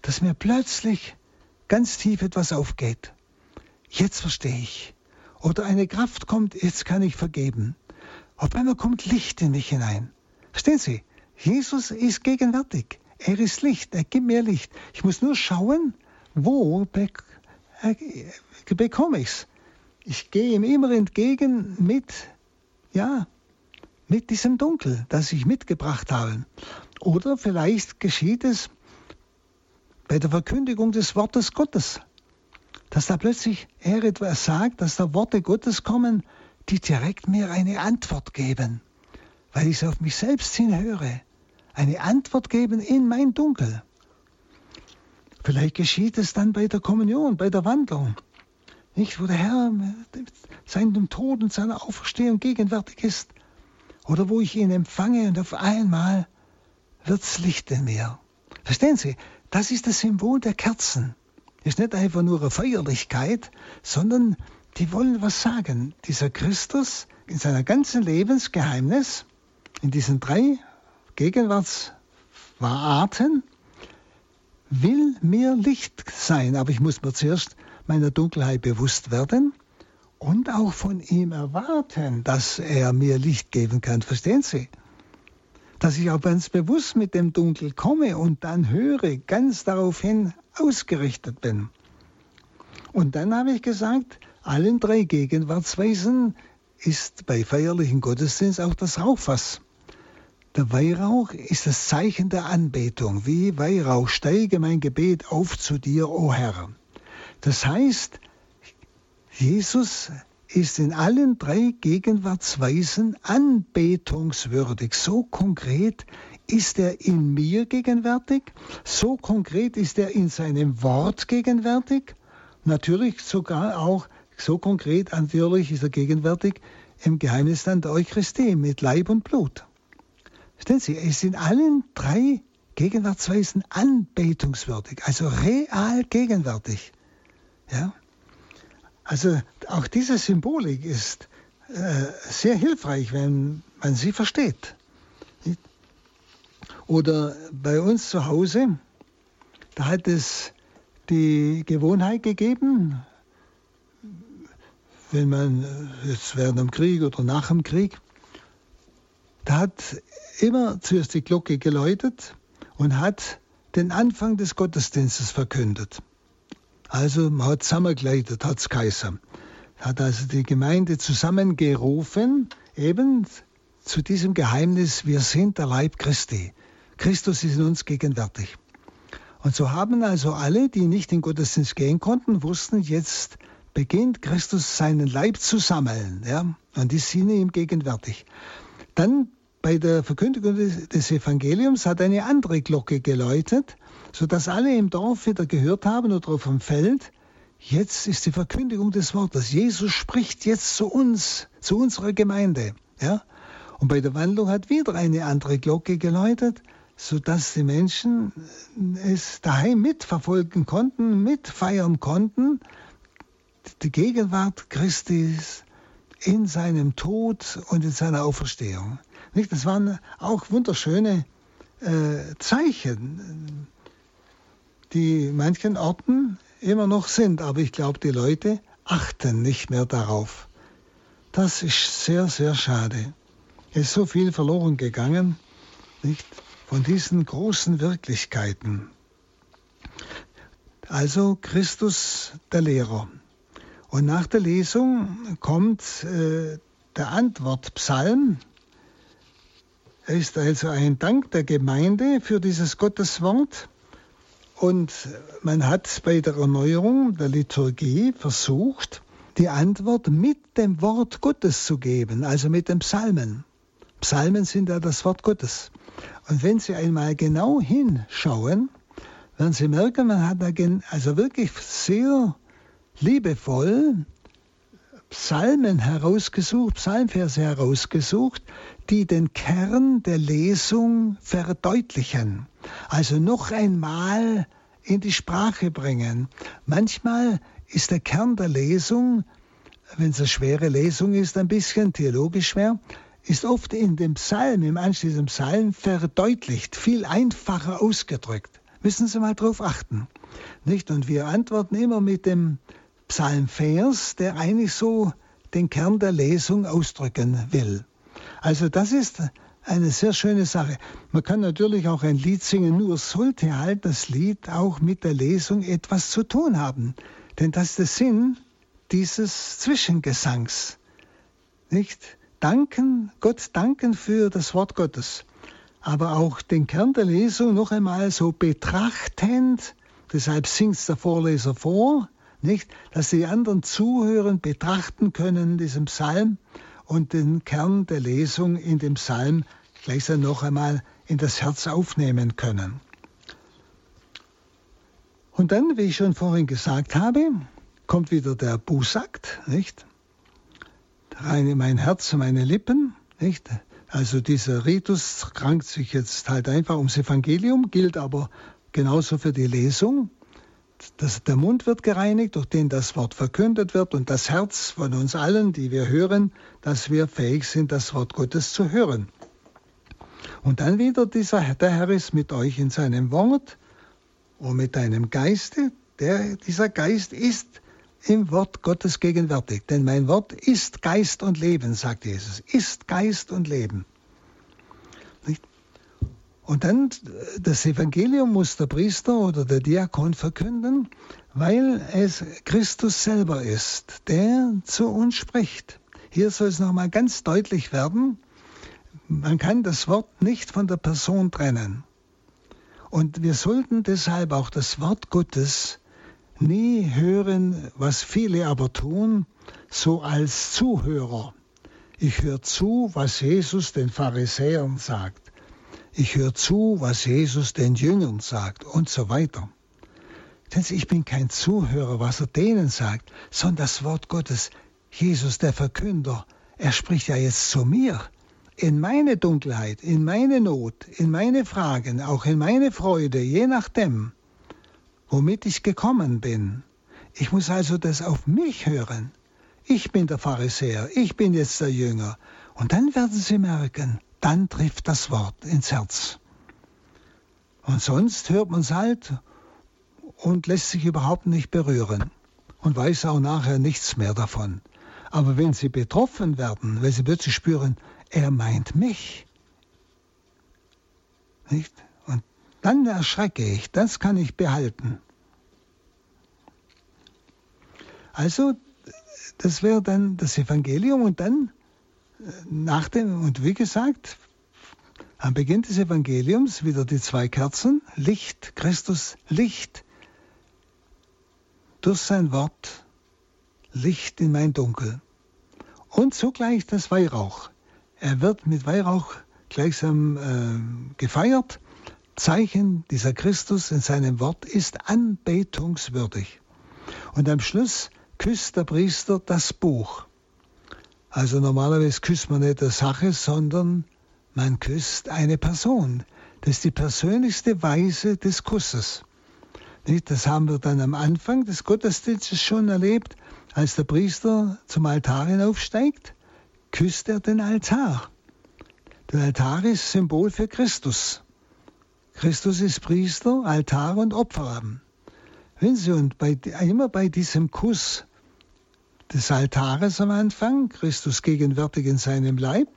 dass mir plötzlich ganz tief etwas aufgeht. Jetzt verstehe ich. Oder eine Kraft kommt, jetzt kann ich vergeben. Auf einmal kommt Licht in mich hinein. Verstehen Sie? Jesus ist gegenwärtig. Er ist Licht. Er gibt mir Licht. Ich muss nur schauen, wo bekomme ich es. Ich gehe ihm immer entgegen mit, ja, mit diesem Dunkel, das ich mitgebracht habe. Oder vielleicht geschieht es bei der Verkündigung des Wortes Gottes, dass da plötzlich er etwas sagt, dass da Worte Gottes kommen, die direkt mir eine Antwort geben, weil ich es auf mich selbst hinhöre. Eine Antwort geben in mein Dunkel. Vielleicht geschieht es dann bei der Kommunion, bei der Wandlung. Nicht, wo der Herr seinem Tod und seiner Auferstehung gegenwärtig ist. Oder wo ich ihn empfange und auf einmal wird's Licht in mir. Verstehen Sie? Das ist das Symbol der Kerzen. Ist nicht einfach nur eine Feierlichkeit, sondern die wollen was sagen. Dieser Christus in seiner ganzen Lebensgeheimnis, in diesen drei Gegenwartsarten, will mir Licht sein. Aber ich muss mir zuerst meiner Dunkelheit bewusst werden und auch von ihm erwarten, dass er mir Licht geben kann. Verstehen Sie? Dass ich auch ganz bewusst mit dem Dunkel komme und dann höre, ganz daraufhin ausgerichtet bin. Und dann habe ich gesagt, allen drei Gegenwartsweisen ist bei feierlichen Gottesdienst auch das Rauchfass. Der Weihrauch ist das Zeichen der Anbetung. Wie Weihrauch steige mein Gebet auf zu dir, o Herr. Das heißt, Jesus ist in allen drei Gegenwartsweisen anbetungswürdig. So konkret ist er in mir gegenwärtig, so konkret ist er in seinem Wort gegenwärtig, natürlich sogar auch so konkret natürlich ist er gegenwärtig im Geheimnis dann der Eucharistie mit Leib und Blut. Verstehen Sie, ist in allen drei Gegenwartsweisen anbetungswürdig, also real gegenwärtig. Ja? Also auch diese Symbolik ist äh, sehr hilfreich, wenn man sie versteht. Oder bei uns zu Hause, da hat es die Gewohnheit gegeben, wenn man jetzt während dem Krieg oder nach dem Krieg, da hat immer zuerst die Glocke geläutet und hat den Anfang des Gottesdienstes verkündet. Also man hat zusammengeleitet, hat es geheißen. Hat also die Gemeinde zusammengerufen, eben zu diesem Geheimnis, wir sind der Leib Christi. Christus ist in uns gegenwärtig. Und so haben also alle, die nicht in Gottesdienst gehen konnten, wussten, jetzt beginnt Christus seinen Leib zu sammeln. Ja? Und die sind ihm gegenwärtig. Dann bei der Verkündigung des Evangeliums hat eine andere Glocke geläutet sodass alle im Dorf wieder gehört haben oder auf dem Feld, jetzt ist die Verkündigung des Wortes. Jesus spricht jetzt zu uns, zu unserer Gemeinde. Ja? Und bei der Wandlung hat wieder eine andere Glocke geläutet, sodass die Menschen es daheim mitverfolgen konnten, mitfeiern konnten, die Gegenwart Christi in seinem Tod und in seiner Auferstehung. Das waren auch wunderschöne äh, Zeichen die manchen Orten immer noch sind, aber ich glaube, die Leute achten nicht mehr darauf. Das ist sehr, sehr schade. Es ist so viel verloren gegangen, nicht? Von diesen großen Wirklichkeiten. Also Christus der Lehrer. Und nach der Lesung kommt äh, der Antwortpsalm. Er ist also ein Dank der Gemeinde für dieses Gotteswort. Und man hat bei der Erneuerung der Liturgie versucht, die Antwort mit dem Wort Gottes zu geben, also mit den Psalmen. Psalmen sind ja das Wort Gottes. Und wenn Sie einmal genau hinschauen, werden Sie merken, man hat da also wirklich sehr liebevoll Psalmen herausgesucht, Psalmverse herausgesucht, die den Kern der Lesung verdeutlichen. Also noch einmal in die Sprache bringen. Manchmal ist der Kern der Lesung, wenn es eine schwere Lesung ist, ein bisschen theologisch schwer, ist oft in dem Psalm, im anschließenden Psalm verdeutlicht, viel einfacher ausgedrückt. Müssen Sie mal drauf achten. Nicht? Und wir antworten immer mit dem Psalmvers, der eigentlich so den Kern der Lesung ausdrücken will. Also das ist eine sehr schöne Sache. Man kann natürlich auch ein Lied singen, nur sollte halt das Lied auch mit der Lesung etwas zu tun haben. Denn das ist der Sinn dieses Zwischengesangs. Nicht? Danken, Gott danken für das Wort Gottes. Aber auch den Kern der Lesung noch einmal so betrachtend, deshalb singt der Vorleser vor, nicht? Dass die anderen zuhören, betrachten können, diesen Psalm und den Kern der Lesung in dem Psalm gleichsam noch einmal in das Herz aufnehmen können. Und dann, wie ich schon vorhin gesagt habe, kommt wieder der Busakt, nicht? Rein in mein Herz und meine Lippen, nicht? Also dieser Ritus krankt sich jetzt halt einfach ums Evangelium, gilt aber genauso für die Lesung. Das, der Mund wird gereinigt, durch den das Wort verkündet wird und das Herz von uns allen, die wir hören, dass wir fähig sind, das Wort Gottes zu hören. Und dann wieder dieser, der Herr ist mit euch in seinem Wort und mit deinem Geiste. Der, dieser Geist ist im Wort Gottes gegenwärtig. Denn mein Wort ist Geist und Leben, sagt Jesus. Ist Geist und Leben. Und dann das Evangelium muss der Priester oder der Diakon verkünden, weil es Christus selber ist, der zu uns spricht. Hier soll es nochmal ganz deutlich werden, man kann das Wort nicht von der Person trennen. Und wir sollten deshalb auch das Wort Gottes nie hören, was viele aber tun, so als Zuhörer. Ich höre zu, was Jesus den Pharisäern sagt ich höre zu, was Jesus den Jüngern sagt und so weiter. Denn ich bin kein Zuhörer, was er denen sagt, sondern das Wort Gottes, Jesus der Verkünder, er spricht ja jetzt zu mir, in meine Dunkelheit, in meine Not, in meine Fragen, auch in meine Freude, je nachdem, womit ich gekommen bin. Ich muss also das auf mich hören. Ich bin der Pharisäer, ich bin jetzt der Jünger. Und dann werden Sie merken, dann trifft das Wort ins Herz. Und sonst hört man es halt und lässt sich überhaupt nicht berühren und weiß auch nachher nichts mehr davon. Aber wenn sie betroffen werden, wenn sie plötzlich spüren, er meint mich, nicht? Und dann erschrecke ich, das kann ich behalten. Also, das wäre dann das Evangelium und dann nach dem, und wie gesagt, am Beginn des Evangeliums wieder die zwei Kerzen, Licht, Christus, Licht, durch sein Wort, Licht in mein Dunkel. Und zugleich das Weihrauch. Er wird mit Weihrauch gleichsam äh, gefeiert. Zeichen dieser Christus in seinem Wort ist anbetungswürdig. Und am Schluss küsst der Priester das Buch. Also normalerweise küsst man nicht eine Sache, sondern man küsst eine Person. Das ist die persönlichste Weise des Kusses. Das haben wir dann am Anfang des Gottesdienstes schon erlebt. Als der Priester zum Altar hinaufsteigt, küsst er den Altar. Der Altar ist Symbol für Christus. Christus ist Priester, Altar und Opferraben. Wenn Sie und bei, immer bei diesem Kuss des Altares am Anfang, Christus gegenwärtig in seinem Leib,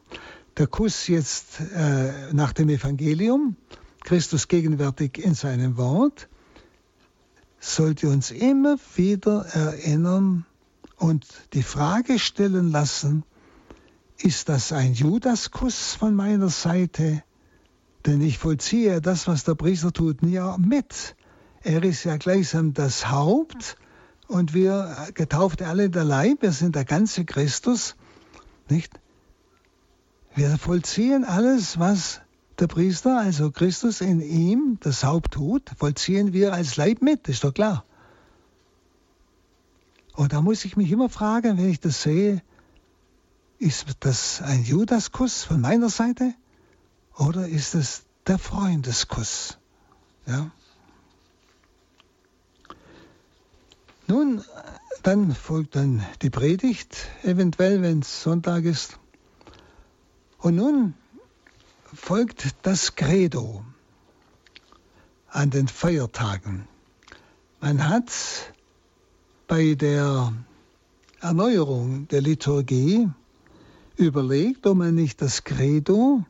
der Kuss jetzt äh, nach dem Evangelium, Christus gegenwärtig in seinem Wort, sollte uns immer wieder erinnern und die Frage stellen lassen, ist das ein Judaskuss von meiner Seite? Denn ich vollziehe das, was der Priester tut, nie mit. Er ist ja gleichsam das Haupt und wir getauft alle der Leib, wir sind der ganze Christus, nicht? Wir vollziehen alles, was der Priester, also Christus in ihm, das Haupt tut, vollziehen wir als Leib mit, ist doch klar. Und da muss ich mich immer fragen, wenn ich das sehe, ist das ein Judaskuss von meiner Seite oder ist es der Freundeskuss? Ja. Nun, dann folgt dann die Predigt, eventuell, wenn es Sonntag ist. Und nun folgt das Credo an den Feiertagen. Man hat bei der Erneuerung der Liturgie überlegt, ob man nicht das Credo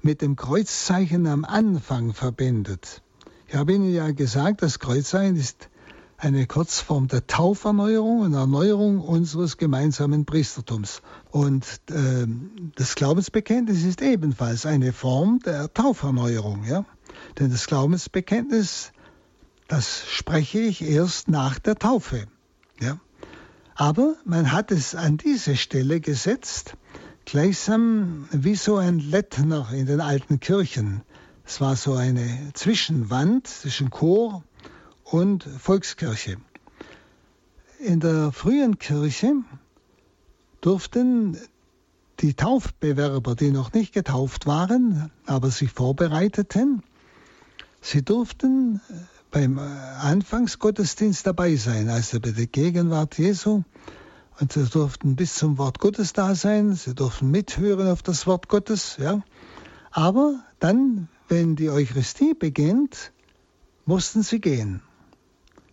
mit dem Kreuzzeichen am Anfang verbindet. Ich habe Ihnen ja gesagt, das Kreuzzeichen ist eine Kurzform der Tauferneuerung und Erneuerung unseres gemeinsamen Priestertums. Und äh, das Glaubensbekenntnis ist ebenfalls eine Form der Tauferneuerung. Ja? Denn das Glaubensbekenntnis, das spreche ich erst nach der Taufe. Ja? Aber man hat es an diese Stelle gesetzt, gleichsam wie so ein Lettner in den alten Kirchen. Es war so eine Zwischenwand zwischen Chor und Volkskirche. In der frühen Kirche durften die Taufbewerber, die noch nicht getauft waren, aber sich vorbereiteten, sie durften äh, beim äh, Anfangsgottesdienst dabei sein, also bei der Gegenwart Jesu. Und sie durften bis zum Wort Gottes da sein, sie durften mithören auf das Wort Gottes, ja. Aber dann, wenn die Eucharistie beginnt, mussten sie gehen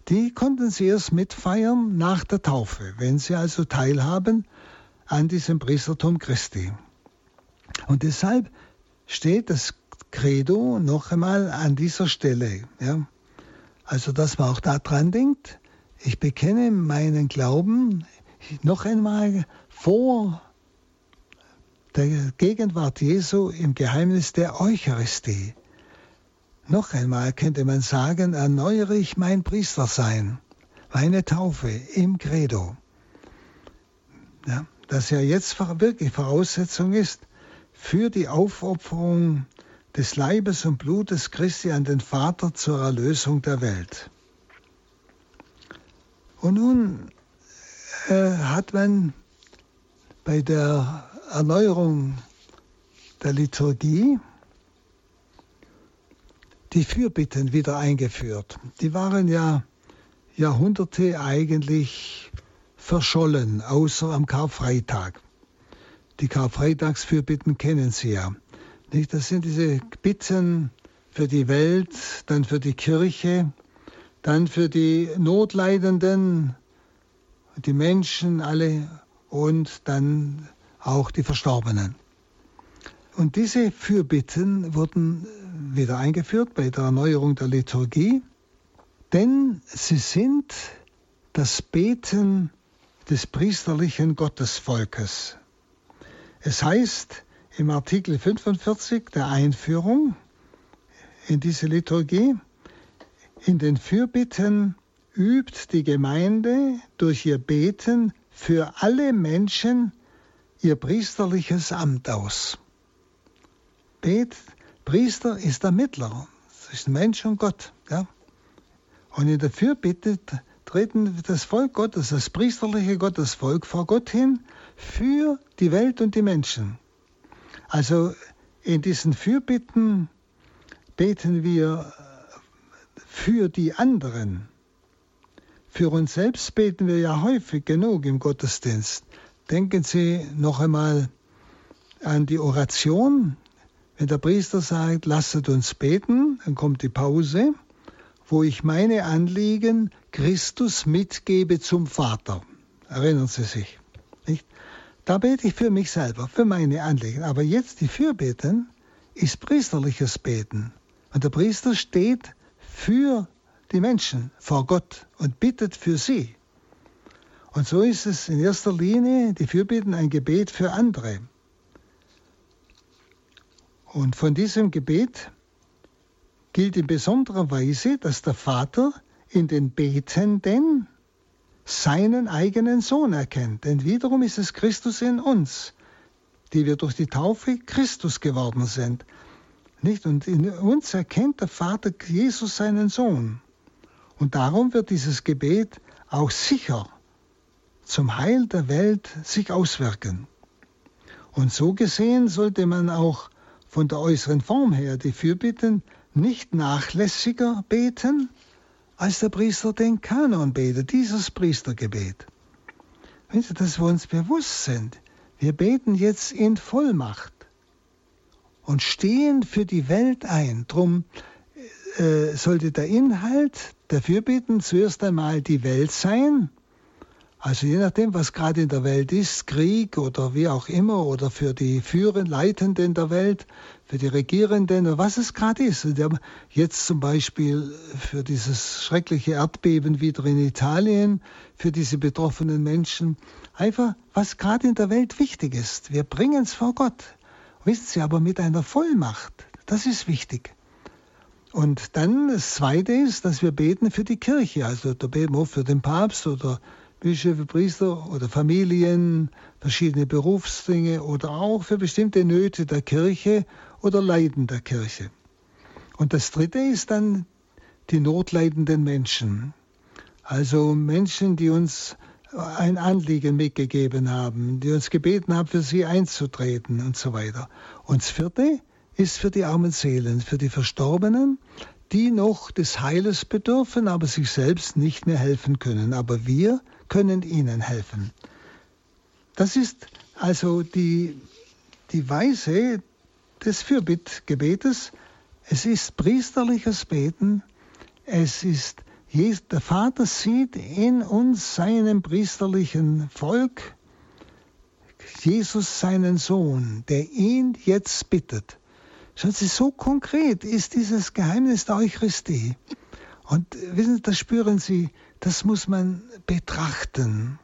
die konnten sie erst mitfeiern nach der Taufe, wenn sie also teilhaben an diesem Priestertum Christi. Und deshalb steht das Credo noch einmal an dieser Stelle. Ja? Also, dass man auch daran denkt, ich bekenne meinen Glauben noch einmal vor der Gegenwart Jesu im Geheimnis der Eucharistie. Noch einmal könnte man sagen, erneuere ich mein Priestersein, meine Taufe im Credo. Ja, das ja jetzt wirklich Voraussetzung ist für die Aufopferung des Leibes und Blutes Christi an den Vater zur Erlösung der Welt. Und nun äh, hat man bei der Erneuerung der Liturgie die Fürbitten wieder eingeführt. Die waren ja Jahrhunderte eigentlich verschollen, außer am Karfreitag. Die Karfreitagsfürbitten kennen Sie ja. Nicht? Das sind diese Bitten für die Welt, dann für die Kirche, dann für die Notleidenden, die Menschen alle und dann auch die Verstorbenen. Und diese Fürbitten wurden wieder eingeführt bei der Erneuerung der Liturgie, denn sie sind das Beten des priesterlichen Gottesvolkes. Es heißt im Artikel 45 der Einführung in diese Liturgie, in den Fürbitten übt die Gemeinde durch ihr Beten für alle Menschen ihr priesterliches Amt aus. Bet, Priester ist der Mittler zwischen Mensch und Gott. Ja? Und in der Fürbitte treten das Volk Gottes, das priesterliche Gottesvolk vor Gott hin für die Welt und die Menschen. Also in diesen Fürbitten beten wir für die anderen. Für uns selbst beten wir ja häufig genug im Gottesdienst. Denken Sie noch einmal an die Oration, wenn der Priester sagt, lasset uns beten, dann kommt die Pause, wo ich meine Anliegen Christus mitgebe zum Vater. Erinnern Sie sich. Nicht? Da bete ich für mich selber, für meine Anliegen. Aber jetzt die Fürbeten ist priesterliches Beten. Und der Priester steht für die Menschen vor Gott und bittet für sie. Und so ist es in erster Linie die Fürbitten ein Gebet für andere. Und von diesem Gebet gilt in besonderer Weise, dass der Vater in den Betenden seinen eigenen Sohn erkennt. Denn wiederum ist es Christus in uns, die wir durch die Taufe Christus geworden sind. Nicht? Und in uns erkennt der Vater Jesus seinen Sohn. Und darum wird dieses Gebet auch sicher zum Heil der Welt sich auswirken. Und so gesehen sollte man auch von der äußeren Form her die Fürbitten nicht nachlässiger beten, als der Priester den Kanon betet, dieses Priestergebet. Wenn Sie, dass wir uns bewusst sind, wir beten jetzt in Vollmacht und stehen für die Welt ein. Drum äh, sollte der Inhalt der Fürbitten zuerst einmal die Welt sein, also je nachdem, was gerade in der Welt ist, Krieg oder wie auch immer, oder für die Führenden, Leitenden der Welt, für die Regierenden, was es gerade ist. Jetzt zum Beispiel für dieses schreckliche Erdbeben wieder in Italien, für diese betroffenen Menschen. Einfach, was gerade in der Welt wichtig ist. Wir bringen es vor Gott. Wissen Sie, aber mit einer Vollmacht. Das ist wichtig. Und dann das Zweite ist, dass wir beten für die Kirche. Also da beten wir für den Papst oder Bischöfe, Priester oder Familien, verschiedene Berufsdinge oder auch für bestimmte Nöte der Kirche oder Leiden der Kirche. Und das Dritte ist dann die notleidenden Menschen. Also Menschen, die uns ein Anliegen mitgegeben haben, die uns gebeten haben, für sie einzutreten und so weiter. Und das Vierte ist für die armen Seelen, für die Verstorbenen, die noch des Heiles bedürfen, aber sich selbst nicht mehr helfen können. Aber wir können ihnen helfen. Das ist also die, die Weise des Fürbittgebetes. Es ist priesterliches Beten. Es ist, der Vater sieht in uns seinem priesterlichen Volk Jesus seinen Sohn, der ihn jetzt bittet. Schauen Sie, so konkret ist dieses Geheimnis der Eucharistie. Und wissen Sie, das spüren Sie, das muss man betrachten.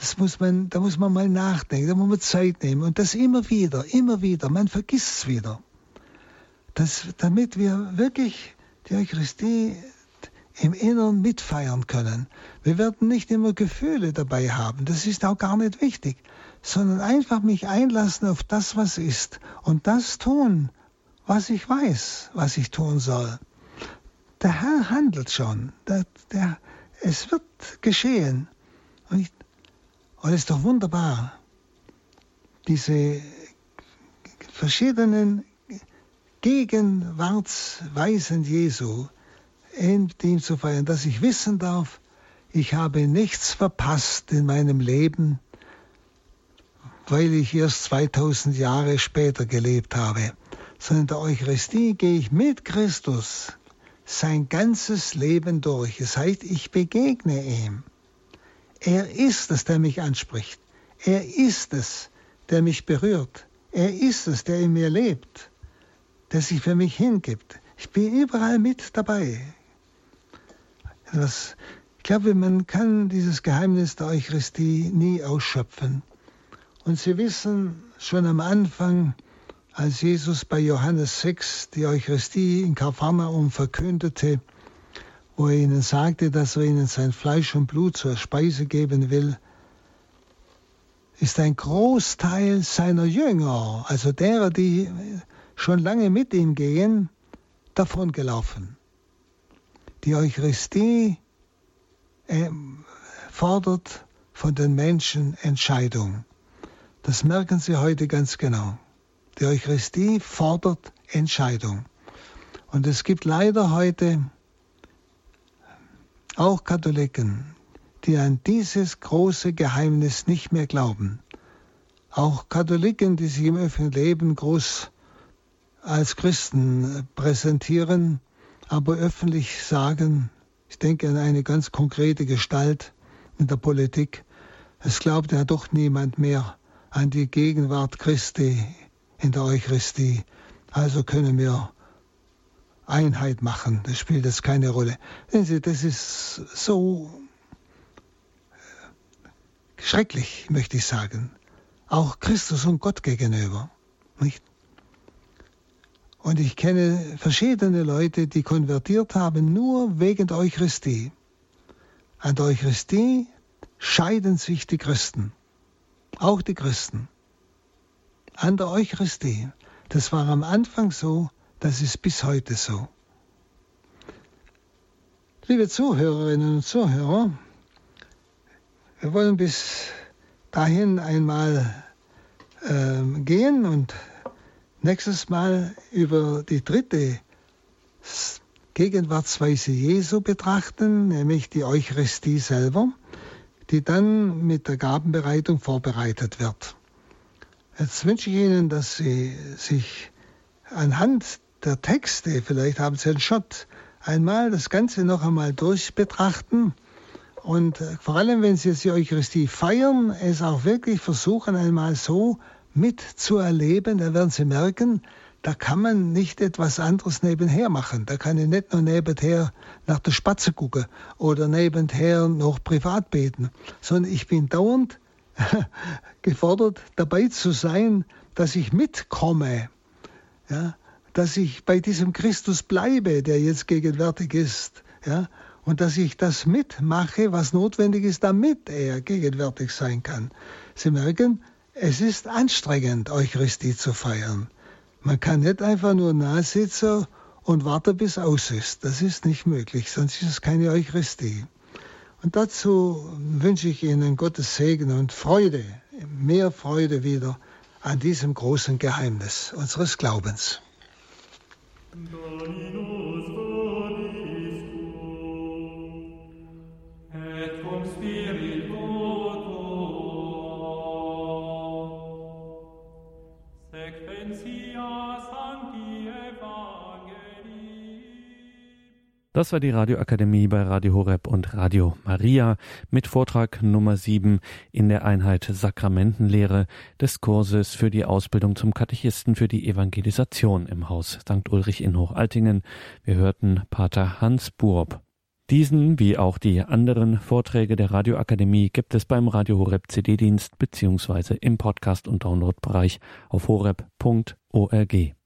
Das muss man, da muss man mal nachdenken, da muss man Zeit nehmen und das immer wieder, immer wieder. Man vergisst es wieder. Das, damit wir wirklich die Eucharistie im Inneren mitfeiern können. Wir werden nicht immer Gefühle dabei haben, das ist auch gar nicht wichtig, sondern einfach mich einlassen auf das, was ist und das tun, was ich weiß, was ich tun soll. Der Herr handelt schon. Der, der, es wird geschehen. Und, ich, und es ist doch wunderbar, diese verschiedenen Gegenwartsweisen Jesu in ihm zu feiern, dass ich wissen darf, ich habe nichts verpasst in meinem Leben, weil ich erst 2000 Jahre später gelebt habe, sondern der Eucharistie gehe ich mit Christus sein ganzes Leben durch. Es heißt, ich begegne ihm. Er ist es, der mich anspricht. Er ist es, der mich berührt. Er ist es, der in mir lebt, der sich für mich hingibt. Ich bin überall mit dabei. Das, ich glaube, man kann dieses Geheimnis der Eucharistie nie ausschöpfen. Und Sie wissen schon am Anfang, als Jesus bei Johannes 6 die Eucharistie in Kapharnaum verkündete, wo er ihnen sagte, dass er ihnen sein Fleisch und Blut zur Speise geben will, ist ein Großteil seiner Jünger, also derer, die schon lange mit ihm gehen, davongelaufen. Die Eucharistie äh, fordert von den Menschen Entscheidung. Das merken Sie heute ganz genau. Die Eucharistie fordert Entscheidung. Und es gibt leider heute auch Katholiken, die an dieses große Geheimnis nicht mehr glauben. Auch Katholiken, die sich im öffentlichen Leben groß als Christen präsentieren, aber öffentlich sagen, ich denke an eine ganz konkrete Gestalt in der Politik, es glaubt ja doch niemand mehr an die Gegenwart Christi in der Eucharistie. Also können wir Einheit machen. Das spielt jetzt keine Rolle. Sie, das ist so schrecklich, möchte ich sagen. Auch Christus und Gott gegenüber. Nicht? Und ich kenne verschiedene Leute, die konvertiert haben, nur wegen der Eucharistie. An der Eucharistie scheiden sich die Christen. Auch die Christen an der Eucharistie. Das war am Anfang so, das ist bis heute so. Liebe Zuhörerinnen und Zuhörer, wir wollen bis dahin einmal äh, gehen und nächstes Mal über die dritte Gegenwartsweise Jesu betrachten, nämlich die Eucharistie selber, die dann mit der Gabenbereitung vorbereitet wird. Jetzt wünsche ich Ihnen, dass Sie sich anhand der Texte, vielleicht haben Sie einen Shot, einmal das Ganze noch einmal durchbetrachten und äh, vor allem, wenn Sie jetzt die Eucharistie feiern, es auch wirklich versuchen, einmal so mitzuerleben, da werden Sie merken, da kann man nicht etwas anderes nebenher machen. Da kann ich nicht nur nebenher nach der Spatze gucken oder nebenher noch privat beten, sondern ich bin dauernd gefordert, dabei zu sein, dass ich mitkomme, ja, dass ich bei diesem Christus bleibe, der jetzt gegenwärtig ist, ja, und dass ich das mitmache, was notwendig ist, damit er gegenwärtig sein kann. Sie merken, es ist anstrengend, Eucharistie zu feiern. Man kann nicht einfach nur sitzen und warten, bis aus ist. Das ist nicht möglich, sonst ist es keine Eucharistie. Und dazu wünsche ich Ihnen Gottes Segen und Freude, mehr Freude wieder an diesem großen Geheimnis unseres Glaubens. Das war die Radioakademie bei Radio Horeb und Radio Maria mit Vortrag Nummer 7 in der Einheit Sakramentenlehre des Kurses für die Ausbildung zum Katechisten für die Evangelisation im Haus St. Ulrich in Hochaltingen. Wir hörten Pater Hans Burb. Diesen wie auch die anderen Vorträge der Radioakademie gibt es beim Radio Horeb CD-Dienst beziehungsweise im Podcast- und Downloadbereich auf horeb.org.